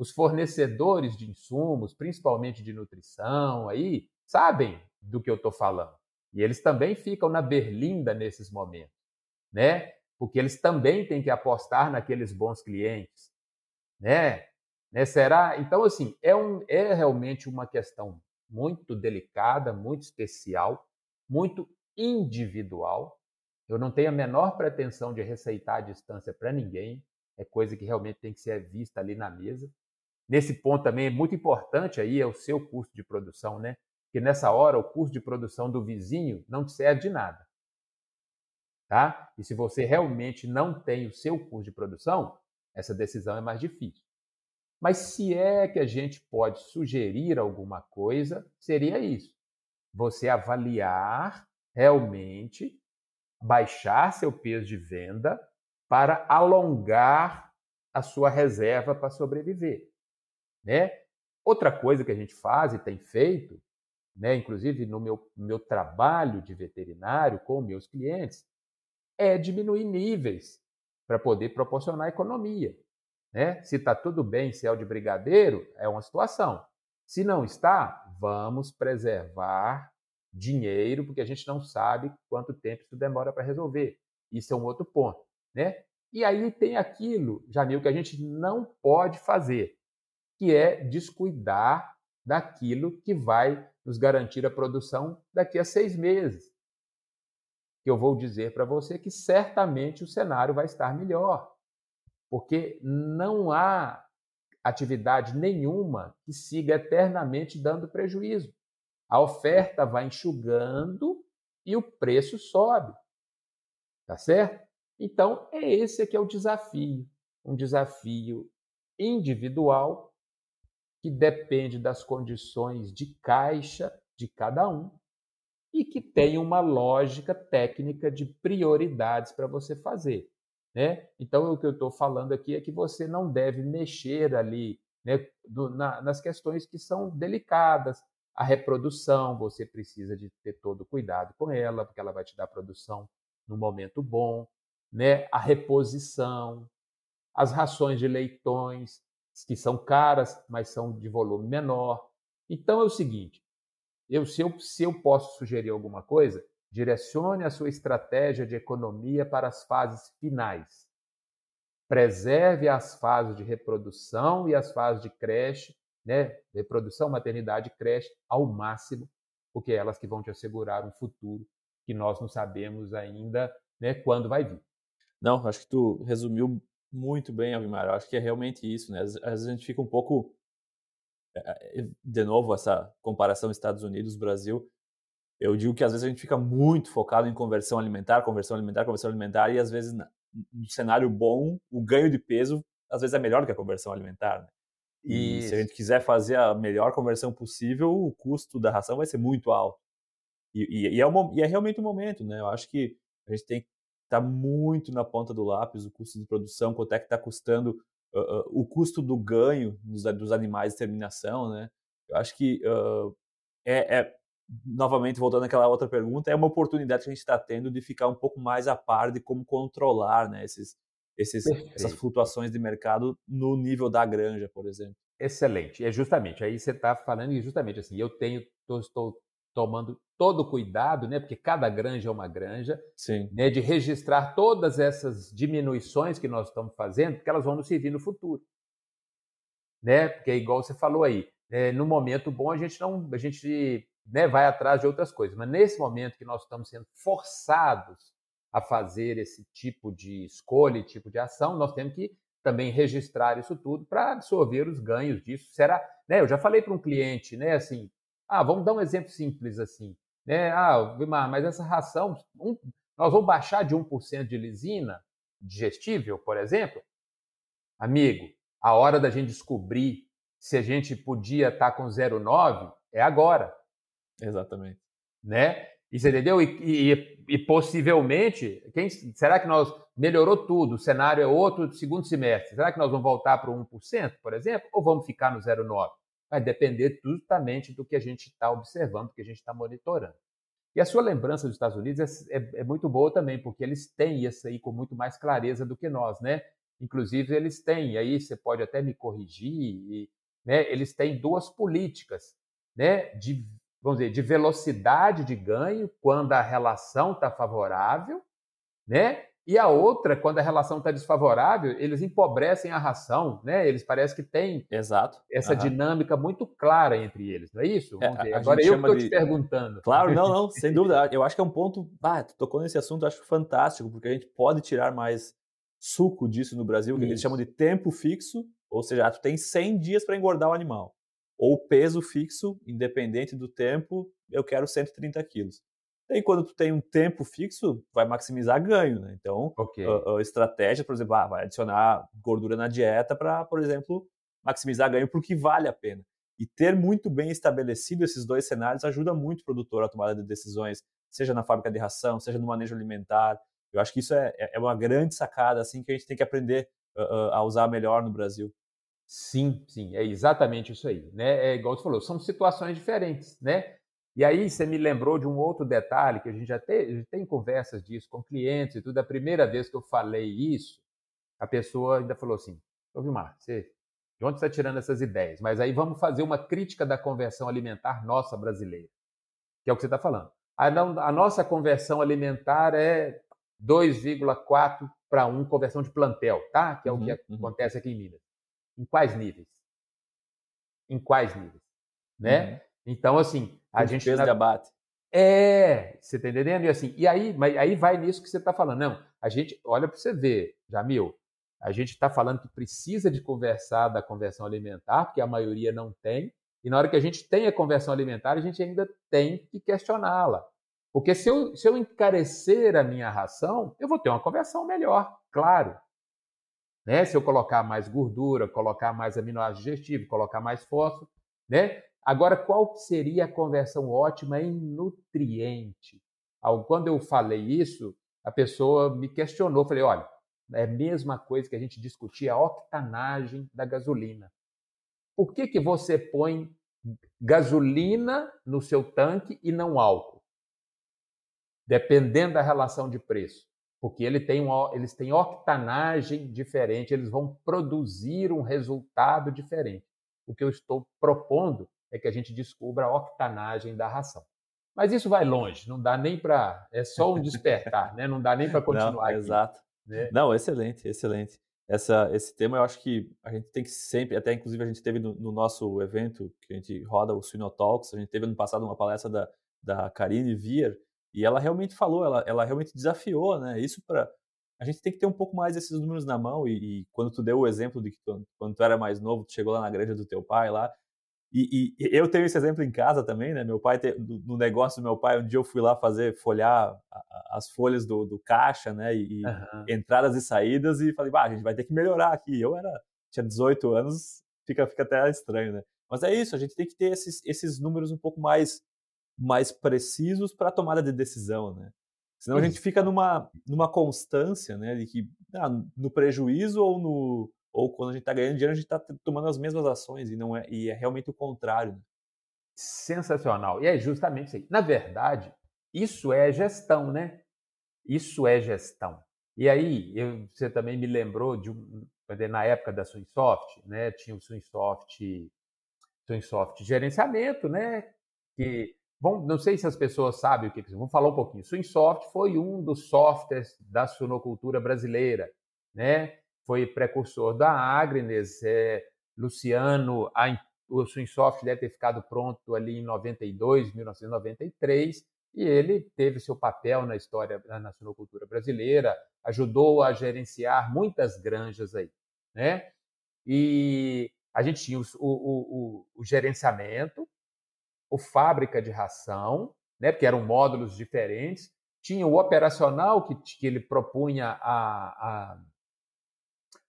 Os fornecedores de insumos, principalmente de nutrição, aí sabem do que eu estou falando. E eles também ficam na berlinda nesses momentos, né? Porque eles também têm que apostar naqueles bons clientes, né? né? Será? Então, assim, é, um, é realmente uma questão muito delicada, muito especial, muito individual. Eu não tenho a menor pretensão de receitar a distância para ninguém, é coisa que realmente tem que ser vista ali na mesa. Nesse ponto também é muito importante aí é o seu custo de produção, né? Porque nessa hora o custo de produção do vizinho não te serve de nada. Tá? E se você realmente não tem o seu custo de produção, essa decisão é mais difícil. Mas se é que a gente pode sugerir alguma coisa, seria isso. Você avaliar realmente, baixar seu peso de venda para alongar a sua reserva para sobreviver. Né? Outra coisa que a gente faz e tem feito, né, inclusive no meu, meu trabalho de veterinário com meus clientes, é diminuir níveis para poder proporcionar economia. Né? Se está tudo bem, céu de brigadeiro, é uma situação. Se não está, vamos preservar dinheiro, porque a gente não sabe quanto tempo isso demora para resolver. Isso é um outro ponto. Né? E aí tem aquilo, Jamil, que a gente não pode fazer, que é descuidar daquilo que vai nos garantir a produção daqui a seis meses. Eu vou dizer para você que certamente o cenário vai estar melhor, porque não há atividade nenhuma que siga eternamente dando prejuízo. A oferta vai enxugando e o preço sobe. Tá certo? Então, é esse que é o desafio, um desafio individual que depende das condições de caixa de cada um e que tem uma lógica técnica de prioridades para você fazer. Né? Então, o que eu estou falando aqui é que você não deve mexer ali né, do, na, nas questões que são delicadas. A reprodução, você precisa de ter todo cuidado com ela, porque ela vai te dar produção no momento bom. Né? A reposição, as rações de leitões, que são caras, mas são de volume menor. Então é o seguinte: eu, se, eu, se eu posso sugerir alguma coisa, direcione a sua estratégia de economia para as fases finais. Preserve as fases de reprodução e as fases de creche, né? reprodução, maternidade creche, ao máximo, porque é elas que vão te assegurar um futuro que nós não sabemos ainda né, quando vai vir. Não, acho que tu resumiu muito bem, Avimar. Eu acho que é realmente isso, né? Às, vezes a gente fica um pouco. Eh, eh, de novo, essa comparação Estados Unidos-Brasil. Eu digo que às vezes a gente fica muito focado em conversão alimentar, conversão alimentar, conversão alimentar, e às vezes, no cenário bom, o ganho de peso às vezes é melhor que a conversão alimentar. Né? E Isso. se a gente quiser fazer a melhor conversão possível, o custo da ração vai ser muito alto. E, e, e, é, um, e é realmente o um momento, né? Eu acho que a gente tem que está muito na ponta do lápis o custo de produção, quanto é que está custando uh, uh, o custo do ganho dos, dos, animais de terminação, né? Eu acho que uh, é, é, novamente voltando àquela outra pergunta, é uma oportunidade que a gente está tendo de ficar um pouco mais a par de como controlar, né? Esses, esses, essas flutuações de mercado no nível da granja, por exemplo. Excelente. É justamente aí você está falando e justamente assim, eu tenho estou tomando todo cuidado, né, porque cada granja é uma granja, Sim. Né, de registrar todas essas diminuições que nós estamos fazendo, porque elas vão nos servir no futuro. Né? Porque igual você falou aí, é, no momento bom a gente não, a gente né, vai atrás de outras coisas, mas nesse momento que nós estamos sendo forçados a fazer esse tipo de escolha, tipo de ação, nós temos que também registrar isso tudo para absorver os ganhos disso. Será, né? Eu já falei para um cliente, né, assim, ah, vamos dar um exemplo simples assim. Né? Ah, Vimar, mas essa ração, um, nós vamos baixar de 1% de lisina digestível, por exemplo? Amigo, a hora da gente descobrir se a gente podia estar tá com 0,9 é agora. Exatamente. Né? E você entendeu? E, e, e, possivelmente, quem, será que nós melhorou tudo? O cenário é outro segundo semestre. Será que nós vamos voltar para o 1%, por exemplo? Ou vamos ficar no 0,9%? Vai depender justamente do que a gente está observando, do que a gente está monitorando. E a sua lembrança dos Estados Unidos é, é, é, muito boa também, porque eles têm isso aí com muito mais clareza do que nós, né? inclusive eles têm, aí você pode até me corrigir, e, né, eles têm duas políticas, né, de, vamos dizer, de velocidade de ganho quando a relação está favorável, né, e a outra, quando a relação está desfavorável, eles empobrecem a ração, né? Eles parecem que têm Exato. essa uhum. dinâmica muito clara entre eles, não é isso? É, Agora eu estou de... te perguntando. Claro, não, *laughs* não, sem dúvida. Eu acho que é um ponto. Ah, tu tocou nesse assunto, eu acho fantástico, porque a gente pode tirar mais suco disso no Brasil, que isso. eles chamam de tempo fixo, ou seja, tu tem 100 dias para engordar o animal. Ou peso fixo, independente do tempo, eu quero 130 quilos. E quando tu tem um tempo fixo, vai maximizar ganho, né? Então, okay. a, a, estratégia, por exemplo, ah, vai adicionar gordura na dieta para, por exemplo, maximizar ganho porque vale a pena. E ter muito bem estabelecido esses dois cenários ajuda muito o produtor a tomada de decisões, seja na fábrica de ração, seja no manejo alimentar. Eu acho que isso é, é, é uma grande sacada assim que a gente tem que aprender uh, a usar melhor no Brasil. Sim, sim, é exatamente isso aí, né? É igual você falou, são situações diferentes, né? E aí você me lembrou de um outro detalhe que a gente já tem, tem conversas disso com clientes e tudo. A primeira vez que eu falei isso, a pessoa ainda falou assim: Ô Vilmar, você, de onde você está tirando essas ideias? Mas aí vamos fazer uma crítica da conversão alimentar nossa brasileira, que é o que você está falando. A, não, a nossa conversão alimentar é 2,4 para 1 conversão de plantel, tá? Que é uhum, o que uhum. acontece aqui em Minas. Em quais níveis? Em quais níveis? Né? Uhum. Então, assim, a gente. Peso na... de abate. É, você está entendendo? E, assim, e aí, mas aí vai nisso que você está falando. Não, a gente, olha para você ver, Jamil, a gente está falando que precisa de conversar da conversão alimentar, porque a maioria não tem, e na hora que a gente tem a conversão alimentar, a gente ainda tem que questioná-la. Porque se eu, se eu encarecer a minha ração, eu vou ter uma conversão melhor, claro. Né? Se eu colocar mais gordura, colocar mais aminoácido digestivo, colocar mais fósforo, né? Agora, qual seria a conversão ótima em nutriente? Quando eu falei isso, a pessoa me questionou. Falei, olha, é a mesma coisa que a gente discutia a octanagem da gasolina. Por que, que você põe gasolina no seu tanque e não álcool? Dependendo da relação de preço. Porque ele tem eles têm octanagem diferente, eles vão produzir um resultado diferente. O que eu estou propondo é que a gente descubra a octanagem da ração. Mas isso vai longe, não dá nem para. É só um despertar, né? não dá nem para *laughs* continuar. Não, aqui, exato. Né? Não, excelente, excelente. Essa, esse tema eu acho que a gente tem que sempre, até inclusive a gente teve no, no nosso evento que a gente roda o Sinotalks, a gente teve no passado uma palestra da, da Karine Vier, e ela realmente falou, ela, ela realmente desafiou, né? Isso para a gente tem que ter um pouco mais esses números na mão e, e quando tu deu o exemplo de que tu, quando tu era mais novo, tu chegou lá na granja do teu pai lá, e, e, eu tenho esse exemplo em casa também, né? Meu pai, no negócio do meu pai, um dia eu fui lá fazer, folhar as folhas do, do caixa, né? E, uhum. entradas e saídas e falei, bah, a gente vai ter que melhorar aqui. Eu era, tinha 18 anos, fica, fica até estranho, né? Mas é isso, a gente tem que ter esses, esses números um pouco mais, mais precisos para a tomada de decisão, né? Senão a gente fica numa, numa constância, né? De que ah, no prejuízo ou no, ou quando a gente está ganhando dinheiro, a gente está tomando as mesmas ações e não é e é realmente o contrário. Né? Sensacional. E é justamente isso aí. Na verdade, isso é gestão, né? Isso é gestão. E aí, eu, você também me lembrou de na época da Swingsoft, né? Tinha o Swingsoft, Swingsoft gerenciamento, né? Que Bom, não sei se as pessoas sabem o que é. Vamos falar um pouquinho. Swingsoft foi um dos softwares da suinocultura brasileira, né? Foi precursor da Agnes, é, Luciano, a, o Swingsoft deve ter ficado pronto ali em 92, 1993, e ele teve seu papel na história da suinocultura brasileira, ajudou a gerenciar muitas granjas aí, né? E a gente tinha o, o, o, o gerenciamento, o fábrica de ração, né? Porque eram módulos diferentes, tinha o operacional que, que ele propunha a, a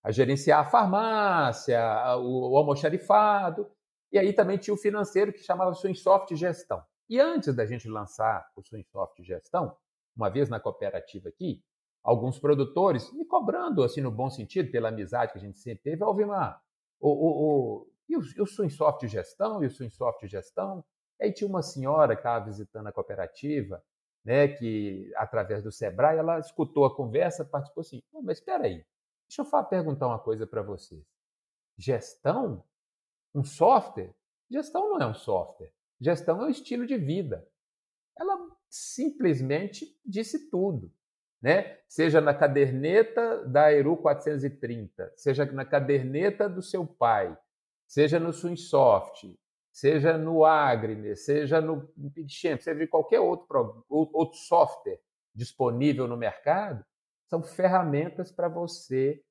a gerenciar a farmácia, o, o almoxarifado, e aí também tinha o financeiro que chamava Swingsoft Gestão. E antes da gente lançar o Swingsoft Gestão, uma vez na cooperativa aqui, alguns produtores me cobrando, assim, no bom sentido, pela amizade que a gente sempre teve, Alvimar, o, o, o, e o, o Swingsoft Gestão, e o Swingsoft Gestão? Aí tinha uma senhora que estava visitando a cooperativa, né, que através do Sebrae, ela escutou a conversa, participou assim, mas espera aí, Deixa eu perguntar uma coisa para vocês. Gestão? Um software? Gestão não é um software. Gestão é um estilo de vida. Ela simplesmente disse tudo. Né? Seja na caderneta da Eru 430, seja na caderneta do seu pai, seja no Swinsoft, seja no Agrine, seja no PicChamp, seja em qualquer outro, outro software disponível no mercado, são ferramentas para você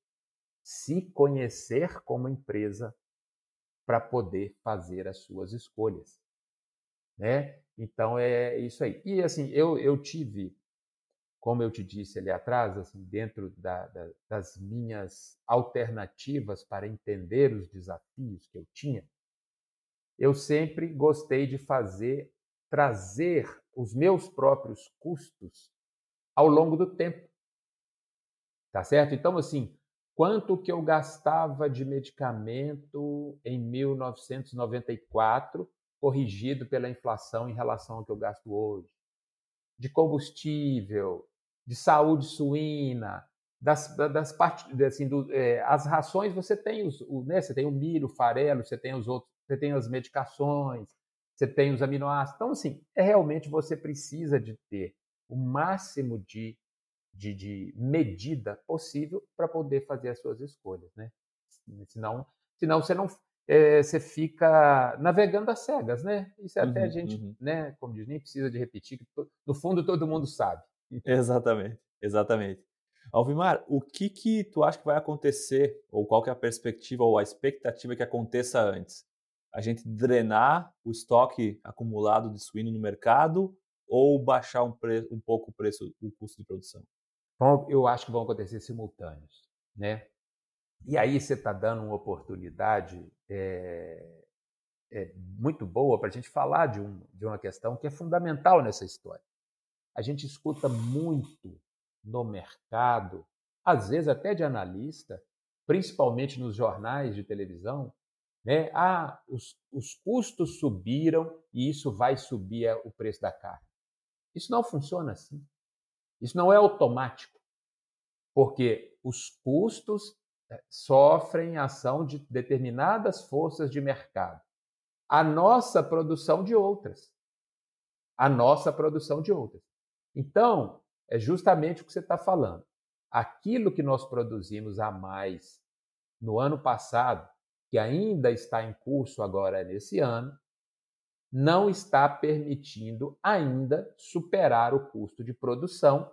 se conhecer como empresa para poder fazer as suas escolhas. Né? Então é isso aí. E assim, eu, eu tive, como eu te disse ali atrás, assim, dentro da, da, das minhas alternativas para entender os desafios que eu tinha, eu sempre gostei de fazer, trazer os meus próprios custos ao longo do tempo. Tá certo? Então, assim, quanto que eu gastava de medicamento em 1994, corrigido pela inflação em relação ao que eu gasto hoje? De combustível, de saúde suína, das, das partes, assim, do, é, as rações você tem os, o, né, você tem o milho, o farelo, você tem os outros, você tem as medicações, você tem os aminoácidos. Então, assim, é realmente você precisa de ter o máximo de, de, de medida possível para poder fazer as suas escolhas, né? Senão, senão você não é, você fica navegando às cegas, né? Isso é até uhum, a gente, uhum. né? Como diz, nem precisa de repetir, que no fundo todo mundo sabe. Exatamente, exatamente. Alvimar, o que que tu acha que vai acontecer, ou qual que é a perspectiva ou a expectativa que aconteça antes? A gente drenar o estoque acumulado de suíno no mercado ou baixar um, um pouco o preço, o custo de produção? Eu acho que vão acontecer simultâneos, né? E aí você está dando uma oportunidade é, é muito boa para a gente falar de, um, de uma questão que é fundamental nessa história. A gente escuta muito no mercado, às vezes até de analista, principalmente nos jornais de televisão, né? Ah, os, os custos subiram e isso vai subir o preço da carne. Isso não funciona assim. Isso não é automático, porque os custos eh, sofrem ação de determinadas forças de mercado. A nossa produção de outras. A nossa produção de outras. Então, é justamente o que você está falando. Aquilo que nós produzimos a mais no ano passado, que ainda está em curso agora nesse ano, não está permitindo ainda superar o custo de produção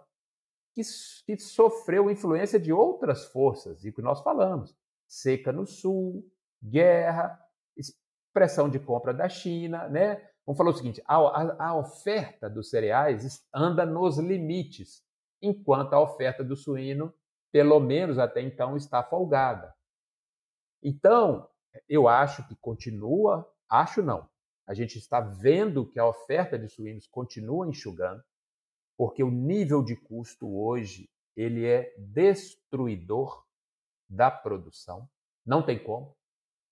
que, que sofreu influência de outras forças, e que nós falamos: seca no sul, guerra, pressão de compra da China, né? Vamos falar o seguinte: a, a, a oferta dos cereais anda nos limites, enquanto a oferta do suíno, pelo menos até então, está folgada. Então, eu acho que continua, acho não, a gente está vendo que a oferta de suínos continua enxugando, porque o nível de custo hoje ele é destruidor da produção. Não tem como.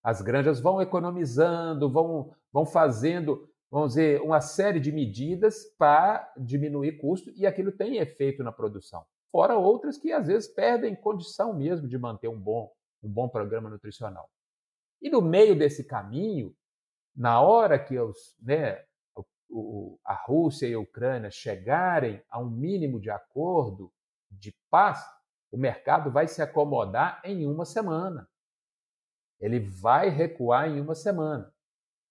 As granjas vão economizando, vão, vão fazendo, vamos dizer, uma série de medidas para diminuir custo e aquilo tem efeito na produção. Fora outras que às vezes perdem condição mesmo de manter um bom, um bom programa nutricional. E no meio desse caminho, na hora que os, né, o, a Rússia e a Ucrânia chegarem a um mínimo de acordo de paz, o mercado vai se acomodar em uma semana. Ele vai recuar em uma semana.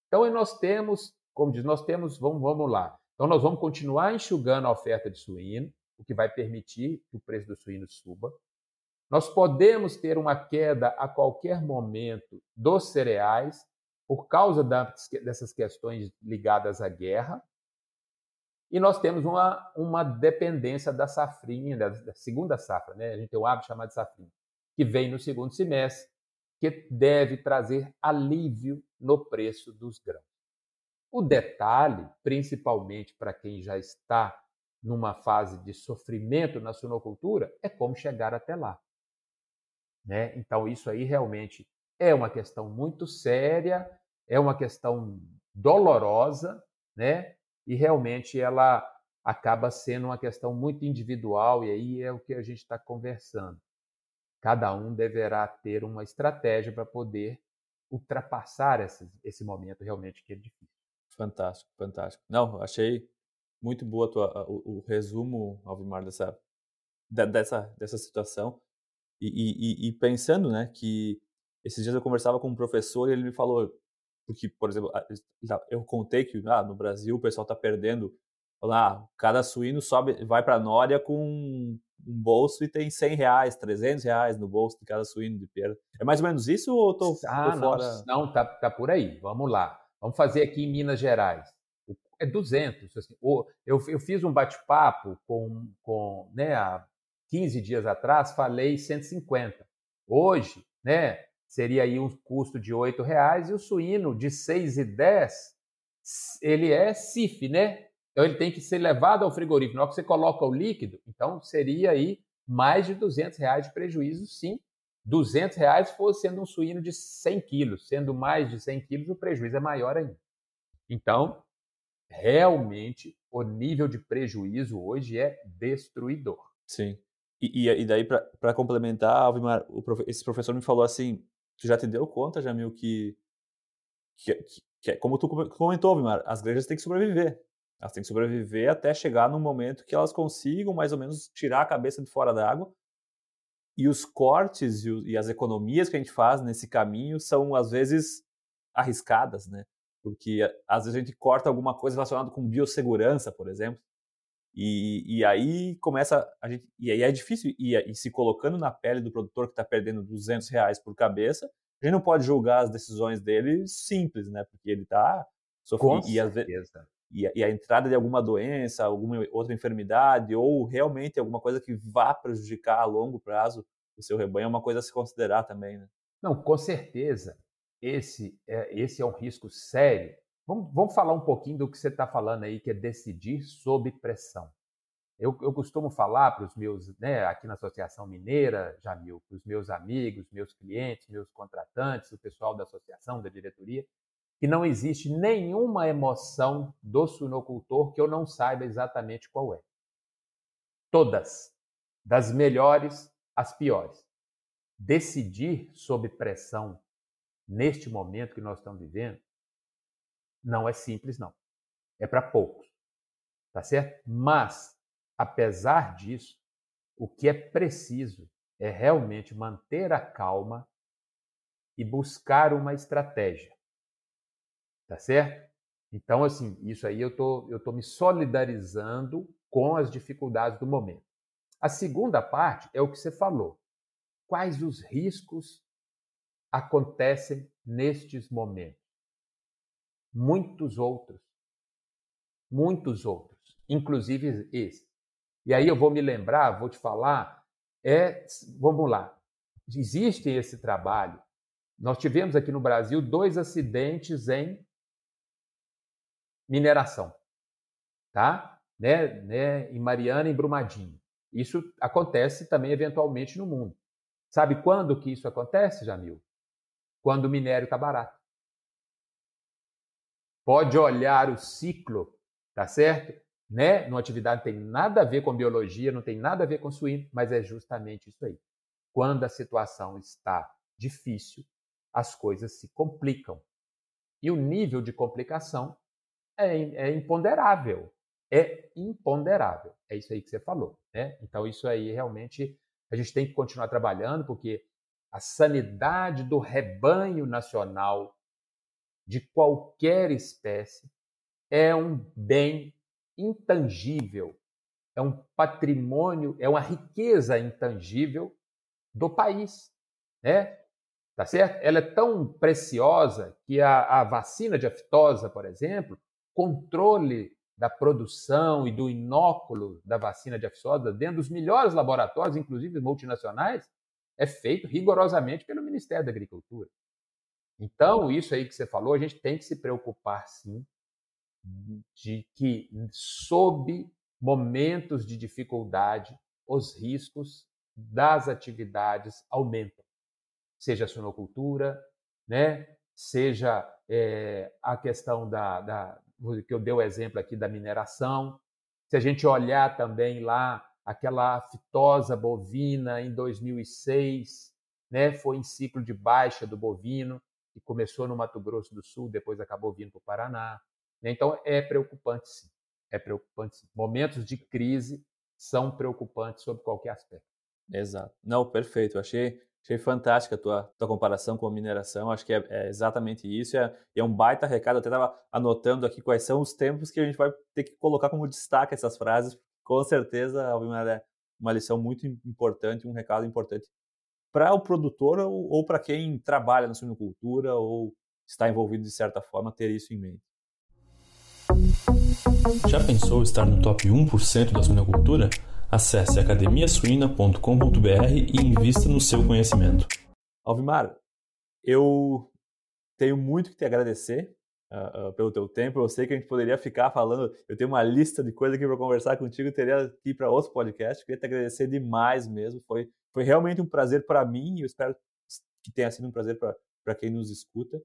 Então nós temos, como diz, nós temos, vamos, vamos lá. Então nós vamos continuar enxugando a oferta de suíno, o que vai permitir que o preço do suíno suba. Nós podemos ter uma queda a qualquer momento dos cereais, por causa dessas questões ligadas à guerra. E nós temos uma, uma dependência da safrinha, da, da segunda safra, né? a gente tem o hábito chamado de safrinha, que vem no segundo semestre, que deve trazer alívio no preço dos grãos. O detalhe, principalmente para quem já está numa fase de sofrimento na suinocultura, é como chegar até lá. Né? Então, isso aí realmente é uma questão muito séria, é uma questão dolorosa, né? E realmente ela acaba sendo uma questão muito individual, e aí é o que a gente está conversando. cada um deverá ter uma estratégia para poder ultrapassar esse, esse momento realmente que é difícil. Fantástico, fantástico. Não, achei muito boa o, o, resumo, Alvimar, dessa, dessa, dessa situação. E, e, e, pensando, né, que esses dias eu conversava com um professor e ele me falou, porque, por exemplo, eu contei que ah, no Brasil o pessoal está perdendo, lá, cada suíno sobe, vai para a Nória com um bolso e tem 100 reais, 300 reais no bolso de cada suíno de perda. É mais ou menos isso ou estou ah, fora? Não, tá, tá por aí. Vamos lá. Vamos fazer aqui em Minas Gerais. É 200. Assim. Eu, eu fiz um bate-papo com, com né, há 15 dias atrás, falei 150. Hoje, né, seria aí um custo de R$ reais e o suíno de 6,10 ele é CIF, né? Então ele tem que ser levado ao frigorífico. Na hora que você coloca o líquido, então seria aí mais de 200 reais de prejuízo, sim. 200 reais fosse sendo um suíno de 100 quilos, sendo mais de 100 quilos, o prejuízo é maior ainda. Então, realmente, o nível de prejuízo hoje é destruidor. Sim. E, e, daí, para complementar, Alvimar, esse professor me falou assim: tu já te deu conta, Jamil, que, que, que, que como tu comentou, Alvimar, as igrejas têm que sobreviver. Elas têm que sobreviver até chegar num momento que elas consigam mais ou menos tirar a cabeça de fora da água e os cortes e, e, as economias que a gente faz nesse caminho são, às vezes, arriscadas, né? Porque, às vezes, a gente corta alguma coisa relacionada com biossegurança, por exemplo, e, e aí começa, a gente, e aí é difícil, e, e se colocando na pele do produtor que está perdendo 200 reais por cabeça, a gente não pode julgar as decisões dele simples, né? Porque ele está sofrendo. E, e, e, a entrada de alguma doença, alguma outra enfermidade, ou realmente alguma coisa que vá prejudicar a longo prazo o seu rebanho, é uma coisa a se considerar também, né? Não, com certeza. Esse é, esse é um risco sério. Vamos, vamos falar um pouquinho do que você está falando aí, que é decidir sob pressão. Eu, eu costumo falar para os meus, né, aqui na Associação Mineira, Jamil, para os meus amigos, meus clientes, meus contratantes, o pessoal da associação, da diretoria, que não existe nenhuma emoção do suinocultor que eu não saiba exatamente qual é. Todas, das melhores às piores. Decidir sob pressão neste momento que nós estamos vivendo não é simples, não. É para poucos. Tá certo? Mas, apesar disso, o que é preciso é realmente manter a calma e buscar uma estratégia. Tá certo? Então, assim, isso aí eu tô, eu tô me solidarizando com as dificuldades do momento. A segunda parte é o que você falou. Quais os riscos acontecem nestes momentos? Muitos outros. Muitos outros, inclusive esse. E aí eu vou me lembrar, vou te falar, é, vamos lá. Existe esse trabalho. Nós tivemos aqui no Brasil dois acidentes em mineração, tá? Né, né, em Mariana e Brumadinho. Isso acontece também eventualmente no mundo. Sabe quando que isso acontece, Jamil? Quando o minério está barato. Pode olhar o ciclo, tá certo? Né? Numa atividade não tem nada a ver com biologia, não tem nada a ver com suíno, mas é justamente isso aí. Quando a situação está difícil, as coisas se complicam. E o nível de complicação é, é imponderável. É imponderável. É isso aí que você falou. Né? Então, isso aí realmente a gente tem que continuar trabalhando, porque a sanidade do rebanho nacional de qualquer espécie é um bem intangível, é um patrimônio, é uma riqueza intangível do país, né? Tá certo? Ela é tão preciosa que a, a vacina de aftosa, por exemplo, controle da produção e do inóculo da vacina de aftosa dentro dos melhores laboratórios, inclusive multinacionais, é feito rigorosamente pelo Ministério da Agricultura. Então, isso aí que você falou, a gente tem que se preocupar sim de que sob momentos de dificuldade, os riscos das atividades aumentam. Seja a suinocultura, né? seja é, a questão da, da, que eu dei o exemplo aqui da mineração. Se a gente olhar também lá aquela aftosa bovina em 2006, né? Foi em ciclo de baixa do bovino, que começou no Mato Grosso do Sul, depois acabou vindo para o Paraná. Né? Então é preocupante sim. É preocupante sim. Momentos de crise são preocupantes sob qualquer aspecto. Exato. Não, perfeito. Eu achei, achei fantástica a tua, tua comparação com a mineração. Acho que é, é exatamente isso. É, é um baita recado. Eu até estava anotando aqui quais são os tempos que a gente vai ter que colocar como destaque essas frases. Com certeza, Alvimar, é uma lição muito importante, um recado importante para o produtor ou, ou para quem trabalha na suinocultura ou está envolvido de certa forma ter isso em mente. Já pensou estar no top 1% da suinocultura? Acesse academiasuina.com.br e invista no seu conhecimento. Alvimar, eu tenho muito que te agradecer uh, uh, pelo teu tempo. Eu sei que a gente poderia ficar falando, eu tenho uma lista de coisas aqui para conversar contigo, teria que ir para outro podcast. Queria te agradecer demais mesmo. Foi, foi realmente um prazer para mim e eu espero que tenha sido um prazer para quem nos escuta.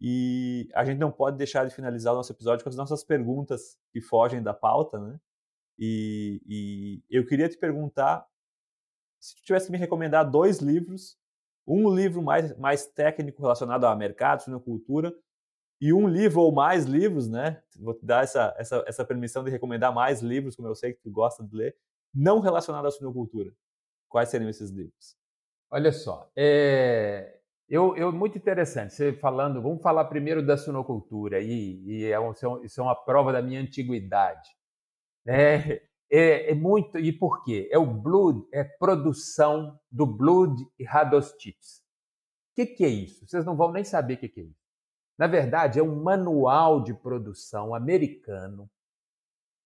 E a gente não pode deixar de finalizar o nosso episódio com as nossas perguntas que fogem da pauta, né? E, e eu queria te perguntar se tu tivesse que me recomendar dois livros, um livro mais, mais técnico relacionado a mercado, suinocultura, e um livro ou mais livros, né? Vou te dar essa, essa, essa permissão de recomendar mais livros, como eu sei que tu gosta de ler, não relacionados à suinocultura. Quais seriam esses livros? Olha só, é, eu, eu, muito interessante. Você falando, vamos falar primeiro da suinocultura e, e é um, isso é uma prova da minha antiguidade. É, é, é, muito. E por quê? É o blood, é produção do blood e radostites. O que, que é isso? Vocês não vão nem saber o que, que é isso. Na verdade, é um manual de produção americano,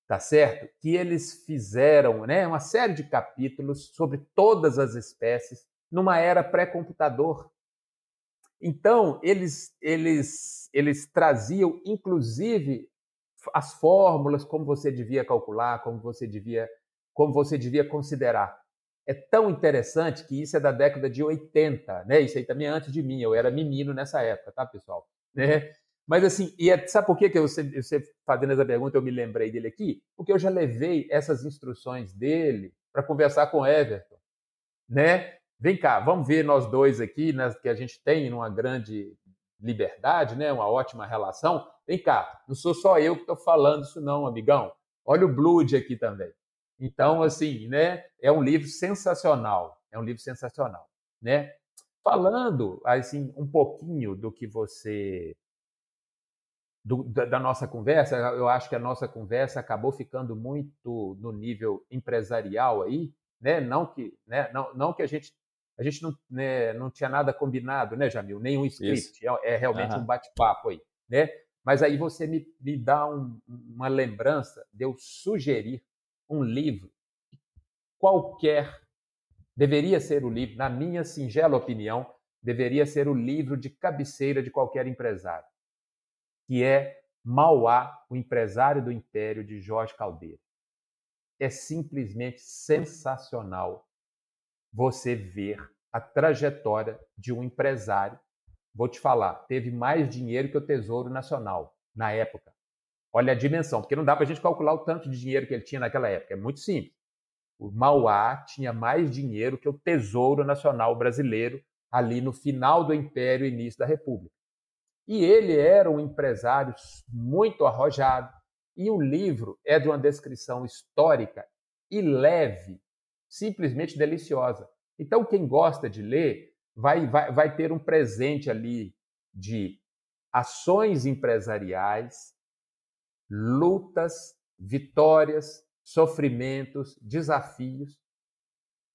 tá certo? Que eles fizeram, né, uma série de capítulos sobre todas as espécies numa era pré-computador. Então, eles, eles, eles traziam, inclusive, as fórmulas, como você devia calcular, como você devia, como você devia considerar. É tão interessante que isso é da década de 80, né? Isso aí também é antes de mim, eu era menino nessa época, tá, pessoal? Né? Mas assim, e é, sabe por que, que eu, você fazendo essa pergunta eu me lembrei dele aqui? Porque eu já levei essas instruções dele para conversar com Everton, né? Vem cá, vamos ver nós dois aqui, né, que a gente tem uma grande liberdade, né, uma ótima relação. Vem cá, não sou só eu que estou falando isso não, amigão. Olha o Blood aqui também. Então, assim, né, é um livro sensacional, é um livro sensacional, né? Falando, assim, um pouquinho do que você do, da, nossa conversa, eu acho que a nossa conversa acabou ficando muito no nível empresarial aí, né? Não que, né? Não, não que a gente a gente não, né, não tinha nada combinado, né, Jamil? Nenhum script. É, é, realmente uhum. um bate-papo aí, né? Mas aí você me, me dá um, uma lembrança de eu sugerir um livro qualquer deveria ser o livro, na minha singela opinião, deveria ser o livro de cabeceira de qualquer empresário, que é Mauá, o empresário do império de Jorge Caldeira. É simplesmente sensacional você ver a trajetória de um empresário. Vou te falar, teve mais dinheiro que o Tesouro Nacional na época. Olha a dimensão, porque não dá para a gente calcular o tanto de dinheiro que ele tinha naquela época. É muito simples. O Mauá tinha mais dinheiro que o Tesouro Nacional Brasileiro ali no final do Império e início da República. E ele era um empresário muito arrojado, e o livro é de uma descrição histórica e leve simplesmente deliciosa. Então, quem gosta de ler vai, vai, vai ter um presente ali de ações empresariais, lutas, vitórias, sofrimentos, desafios.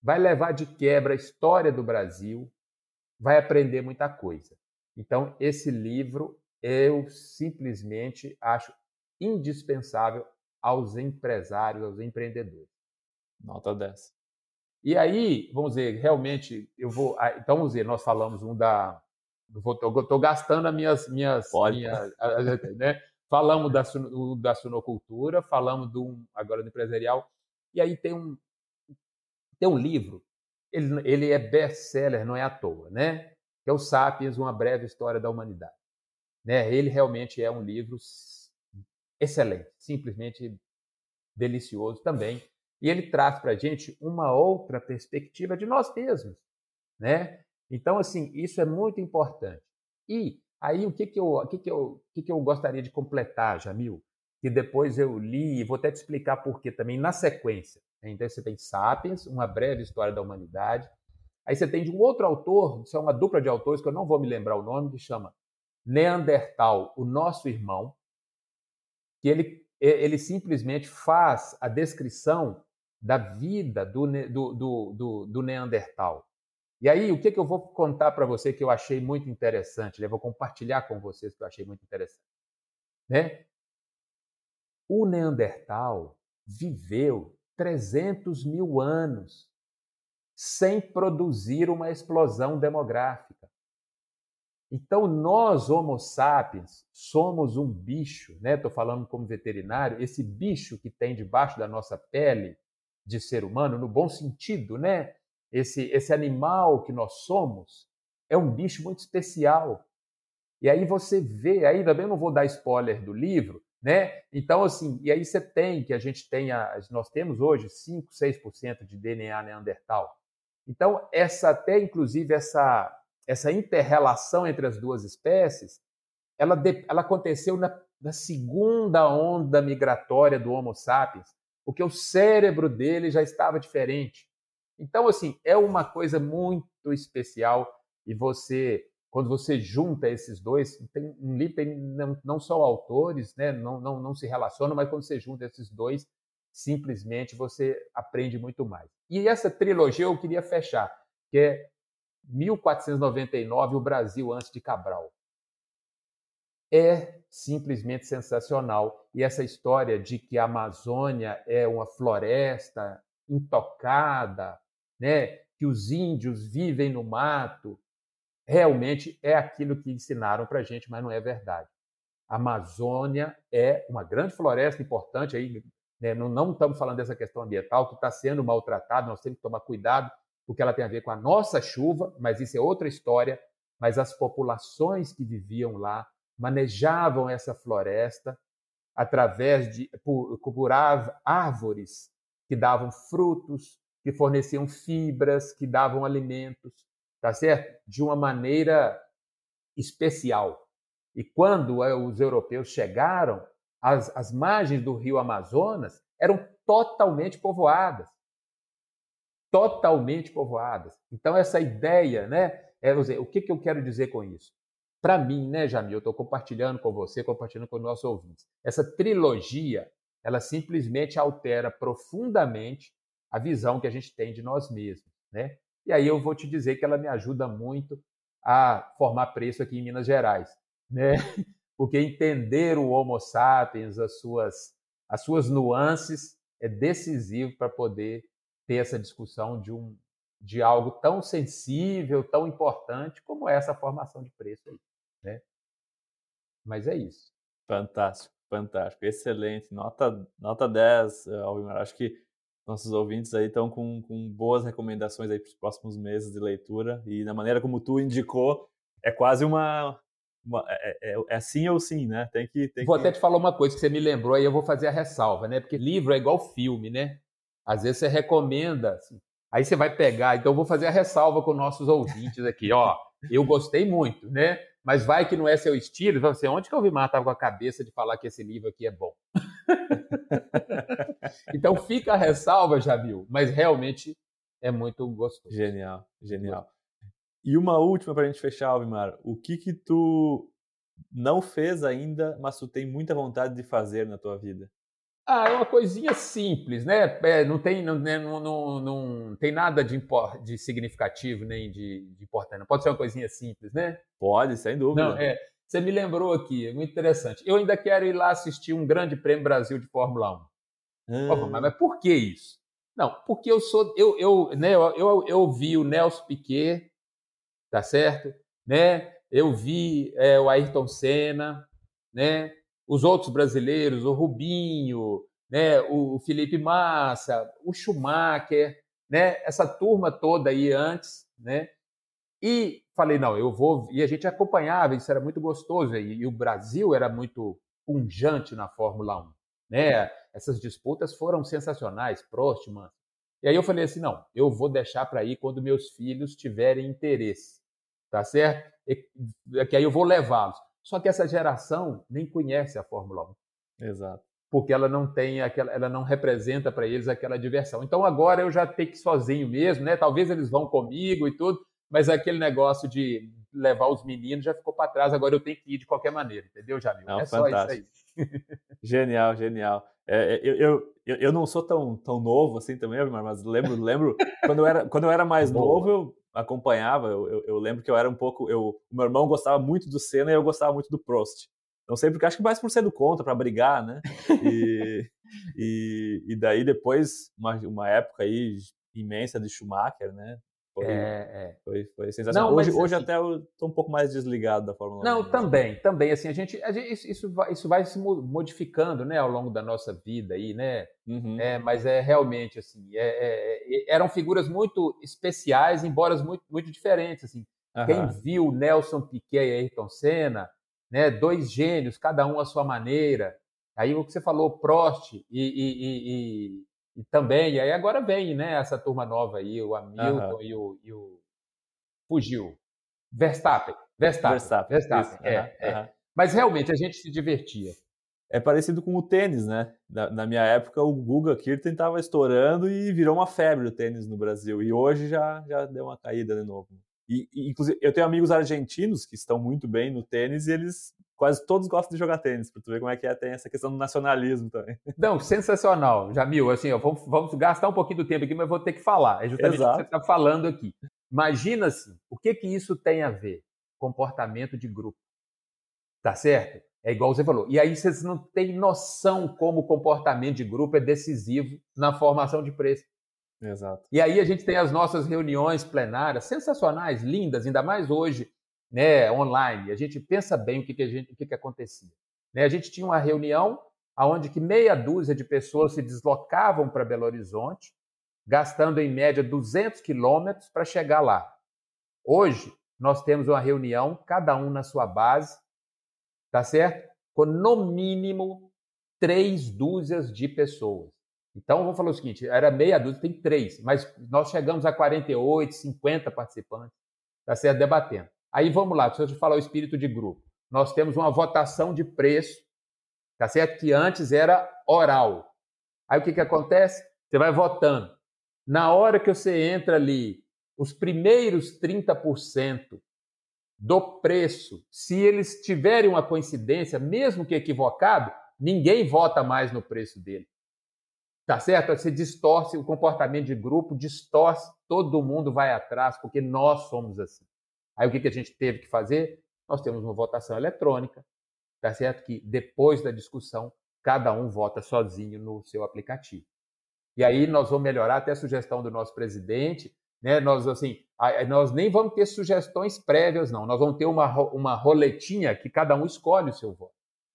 Vai levar de quebra a história do Brasil, vai aprender muita coisa. Então, esse livro eu simplesmente acho indispensável aos empresários, aos empreendedores. Nota 10. E aí, vamos dizer, realmente, eu vou. Ah, então, vamos dizer, nós falamos um da. Estou gastando as minhas. minhas, Pode. minhas né? Falamos da, da sunocultura, falamos do, agora do empresarial. E aí tem um, tem um livro, ele, ele é best-seller, não é à toa, né? Que é o Sapiens, Uma Breve História da Humanidade. Né? Ele realmente é um livro excelente, simplesmente delicioso também E ele traz para a gente uma outra perspectiva de nós mesmos, né? Então, assim, isso é muito importante. E aí, o que, que, eu, o que, que, eu, o que, que eu gostaria de completar, Jamil? Que depois eu li, e vou até te explicar por quê também, na sequência. Então, você tem Sapiens, uma breve história da humanidade. Aí você tem de um outro autor, isso é uma dupla de autores que eu não vou me lembrar o nome, que chama Neandertal, o nosso irmão, que ele, ele simplesmente faz a descrição da vida do, do, do, do Neandertal. E aí, o que, que eu vou contar para você que eu achei muito interessante? Né? Vou compartilhar com vocês que eu achei muito interessante. Né? O Neandertal viveu 300 mil anos sem produzir uma explosão demográfica. Então, nós, Homo sapiens, somos um bicho, né? Estou falando como veterinário, esse bicho que tem debaixo da nossa pele de ser humano, no bom sentido, né? Esse, esse animal que nós somos é um bicho muito especial. E aí você vê, aí também não vou dar spoiler do livro, né? Então, assim, e aí você tem que a gente tenha, nós temos hoje 5, 6% de DNA neandertal. Então, essa até inclusive essa essa interrelação entre as duas espécies, ela, ela aconteceu na, na segunda onda migratória do Homo sapiens, porque o cérebro dele já estava diferente. Então, assim, é uma coisa muito especial e você, quando você junta esses dois, tem, um livro não, não só autores, né, não, não, não se relacionam, mas quando você junta esses dois, simplesmente você aprende muito mais. E essa trilogia eu queria fechar, que é 1499, o Brasil antes de Cabral. É simplesmente sensacional. E essa história de que a Amazônia é uma floresta intocada, né, que os índios vivem no mato, realmente é aquilo que ensinaram para a gente, mas não é verdade. A Amazônia é uma grande floresta importante aí, né, não, não estamos falando dessa questão ambiental que está sendo maltratada, nós temos que tomar cuidado porque ela tem a ver com a nossa chuva, mas isso é outra história. Mas as populações que viviam lá manejavam essa floresta através de por, por árvores que davam frutos, que forneciam fibras, que davam alimentos, tá certo? De uma maneira especial. E quando eh, os europeus chegaram, as, as margens do rio Amazonas eram totalmente povoadas. Totalmente povoadas. Então, essa ideia, né? É, dizer, o que, que eu quero dizer com isso? Para mim, né, Jamil, eu estou compartilhando com você, compartilhando com os nossos ouvintes. Essa trilogia, ela simplesmente altera profundamente a visão que a gente tem de nós mesmos, né? E aí eu vou te dizer que ela me ajuda muito a formar preço aqui em Minas Gerais, né? *laughs* Porque entender o Homo sapiens, as suas as suas nuances é decisivo para poder ter essa discussão de um de algo tão sensível, tão importante como essa formação de preço aí, né? Mas é isso. Fantástico, fantástico, excelente. Nota nota 10, Alvimar. Acho que nossos ouvintes aí estão com, com boas recomendações aí para os próximos meses de leitura e da maneira como tu indicou é quase uma, uma é, é, é, sim ou sim, né? Tem que tem vou que... até te falar uma coisa que você me lembrou aí eu vou fazer a ressalva, né? Porque livro é igual filme, né? Às vezes você recomenda, assim, aí você vai pegar. Então eu vou fazer a ressalva com nossos ouvintes aqui, ó. Eu gostei muito, né? Mas vai que não é seu estilo. Você, onde que eu vi estava com a cabeça de falar que esse livro aqui é bom? *laughs* então fica a ressalva, Jamil, mas realmente é muito gostoso. Genial, genial. E uma última para a gente fechar, Alvimar. O que que tu não fez ainda, mas tu tem muita vontade de fazer na tua vida? Ah, é uma coisinha simples, né? É, não, tem, não, né, não, não, tem nada de, de significativo nem de, de importante. Pode ser uma coisinha simples, né? Pode, sem dúvida. Não, é, você me lembrou aqui, é muito interessante. Eu ainda quero ir lá assistir um Grande Prêmio Brasil de Fórmula 1. Hum. Mas, mas por que isso? Não, porque eu sou. Eu, eu, né, eu, eu, eu vi o Nelson Piquet, tá certo? Né? Eu vi é, o Ayrton Senna, né? os outros brasileiros, o Rubinho, né? o Felipe Massa, o Schumacher, né? essa turma toda aí antes, né? E falei, não, eu vou. E a gente acompanhava, isso era muito gostoso. E, e o Brasil era muito punjante na Fórmula 1. Né? essas disputas foram sensacionais, Prost, mano. E aí eu falei assim, não, eu vou deixar para ir quando meus filhos tiverem interesse, tá certo? E, que aí eu vou levá-los. Só que essa geração nem conhece a Fórmula 1. Exato. Porque ela não tem aquela, ela não representa para eles aquela diversão. Então agora eu já tenho que ir sozinho mesmo, né? Talvez eles vão comigo e tudo, mas aquele negócio de levar os meninos já ficou para trás, agora eu tenho que ir de qualquer maneira, entendeu, Jamil? Não, é fantástico. só isso aí. *laughs* genial, genial. É, é, eu, eu, eu não sou tão, tão novo assim também, mas lembro, lembro *laughs* quando, eu era, quando eu era mais Boa. novo, eu acompanhava, eu, eu, eu, lembro que eu era um pouco. Eu, meu irmão gostava muito do Senna e eu gostava muito do Prost. Não sei porque acho que mais por ser do contra, para brigar, né? E, *laughs* e, e, daí depois, uma, uma época aí imensa de Schumacher, né? Foi, é, é. foi, foi sensacional. Não, hoje, mas, hoje assim, até eu estou um pouco mais desligado da Fórmula 1. Não, também, também. Assim, a gente, a gente isso, isso, vai, isso vai se modificando né, ao longo da nossa vida aí, né? Uhum. É, mas é realmente assim, é, é, é eram figuras muito especiais, embora muito, muito diferentes. Assim. Uhum. Quem viu Nelson Piquet e Ayrton Senna, né, dois gênios, cada um à sua maneira. Aí o que você falou, Prost e, e, e e também, e aí agora vem, né, essa turma nova aí, o Hamilton uhum. e, o, e o. Fugiu. Verstappen. Verstappen. Verstappen. Verstappen. É, uhum. é. Mas realmente a gente se divertia. É parecido com o tênis, né? Na, na minha época, o Guga Kirten estava estourando e virou uma febre o tênis no Brasil. E hoje já, já deu uma caída de novo. E, e, inclusive, eu tenho amigos argentinos que estão muito bem no tênis e eles quase todos gostam de jogar tênis, para tu ver como é que é, tem essa questão do nacionalismo também. *laughs* Não, sensacional, Jamil. Assim, ó, vamos, vamos, gastar um pouquinho do tempo aqui, mas vou ter que falar. É justamente Exato. o que você está falando aqui. Imagina assim, o que que isso tem a ver? Comportamento de grupo. Tá certo? É igual você falou. E aí vocês não têm noção como o comportamento de grupo é decisivo na formação de preço. Exato. E aí a gente tem as nossas reuniões plenárias, sensacionais, lindas, ainda mais hoje, né, online. A gente pensa bem o que, que, gente, o que, que acontecia. Né? A gente tinha uma reunião onde que meia dúzia de pessoas se deslocavam para Belo Horizonte, gastando em média 200 quilômetros para chegar lá. Hoje, nós temos uma reunião, cada um na sua base, tá certo? Com no mínimo três dúzias de pessoas. Então, vamos falar o seguinte: era meia dúzia, tem três, mas nós chegamos a 48, 50 participantes, tá certo? Debatendo. Aí vamos lá, deixa eu falar o espírito de grupo. Nós temos uma votação de preço, tá certo? Que antes era oral. Aí o que, que acontece? Você vai votando. Na hora que você entra ali, os primeiros 30% do preço, se eles tiverem uma coincidência, mesmo que equivocado, ninguém vota mais no preço dele. Tá certo? Você distorce o comportamento de grupo, distorce, todo mundo vai atrás, porque nós somos assim. Aí o que, que a gente teve que fazer? Nós temos uma votação eletrônica, tá certo? Que depois da discussão, cada um vota sozinho no seu aplicativo. E aí nós vamos melhorar até a sugestão do nosso presidente, né? Nós assim, nós nem vamos ter sugestões prévias, não. Nós vamos ter uma, uma roletinha que cada um escolhe o seu voto.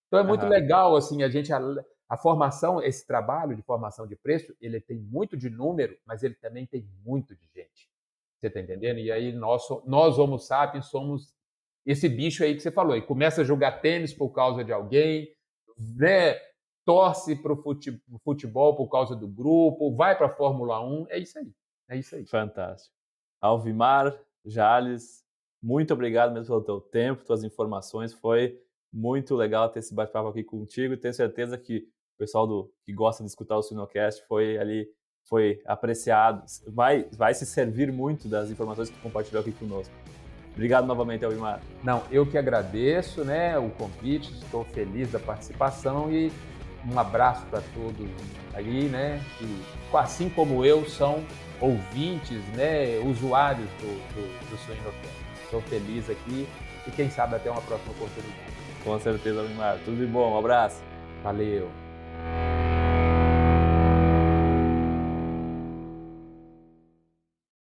Então é muito uhum. legal assim a gente a formação, esse trabalho de formação de preço, ele tem muito de número, mas ele também tem muito de gente. Você está entendendo? E aí nós, nós, Homo sapiens, somos esse bicho aí que você falou. E começa a jogar tênis por causa de alguém, né? torce para o futebol por causa do grupo, vai para a Fórmula 1. É isso aí. É isso aí. Fantástico. Alvimar, Jales, muito obrigado mesmo pelo teu tempo, tuas informações. Foi muito legal ter esse bate-papo aqui contigo. Tenho certeza que o pessoal do, que gosta de escutar o Sinocast foi ali, foi apreciado, vai, vai se servir muito das informações que compartilhou aqui conosco. Obrigado novamente, Elvimar. Não, eu que agradeço né, o convite, estou feliz da participação e um abraço para todos aí, né? Que, assim como eu, são ouvintes, né, usuários do, do, do. Estou feliz aqui e quem sabe até uma próxima oportunidade. Com certeza, Elvimar. Tudo de bom, um abraço. Valeu.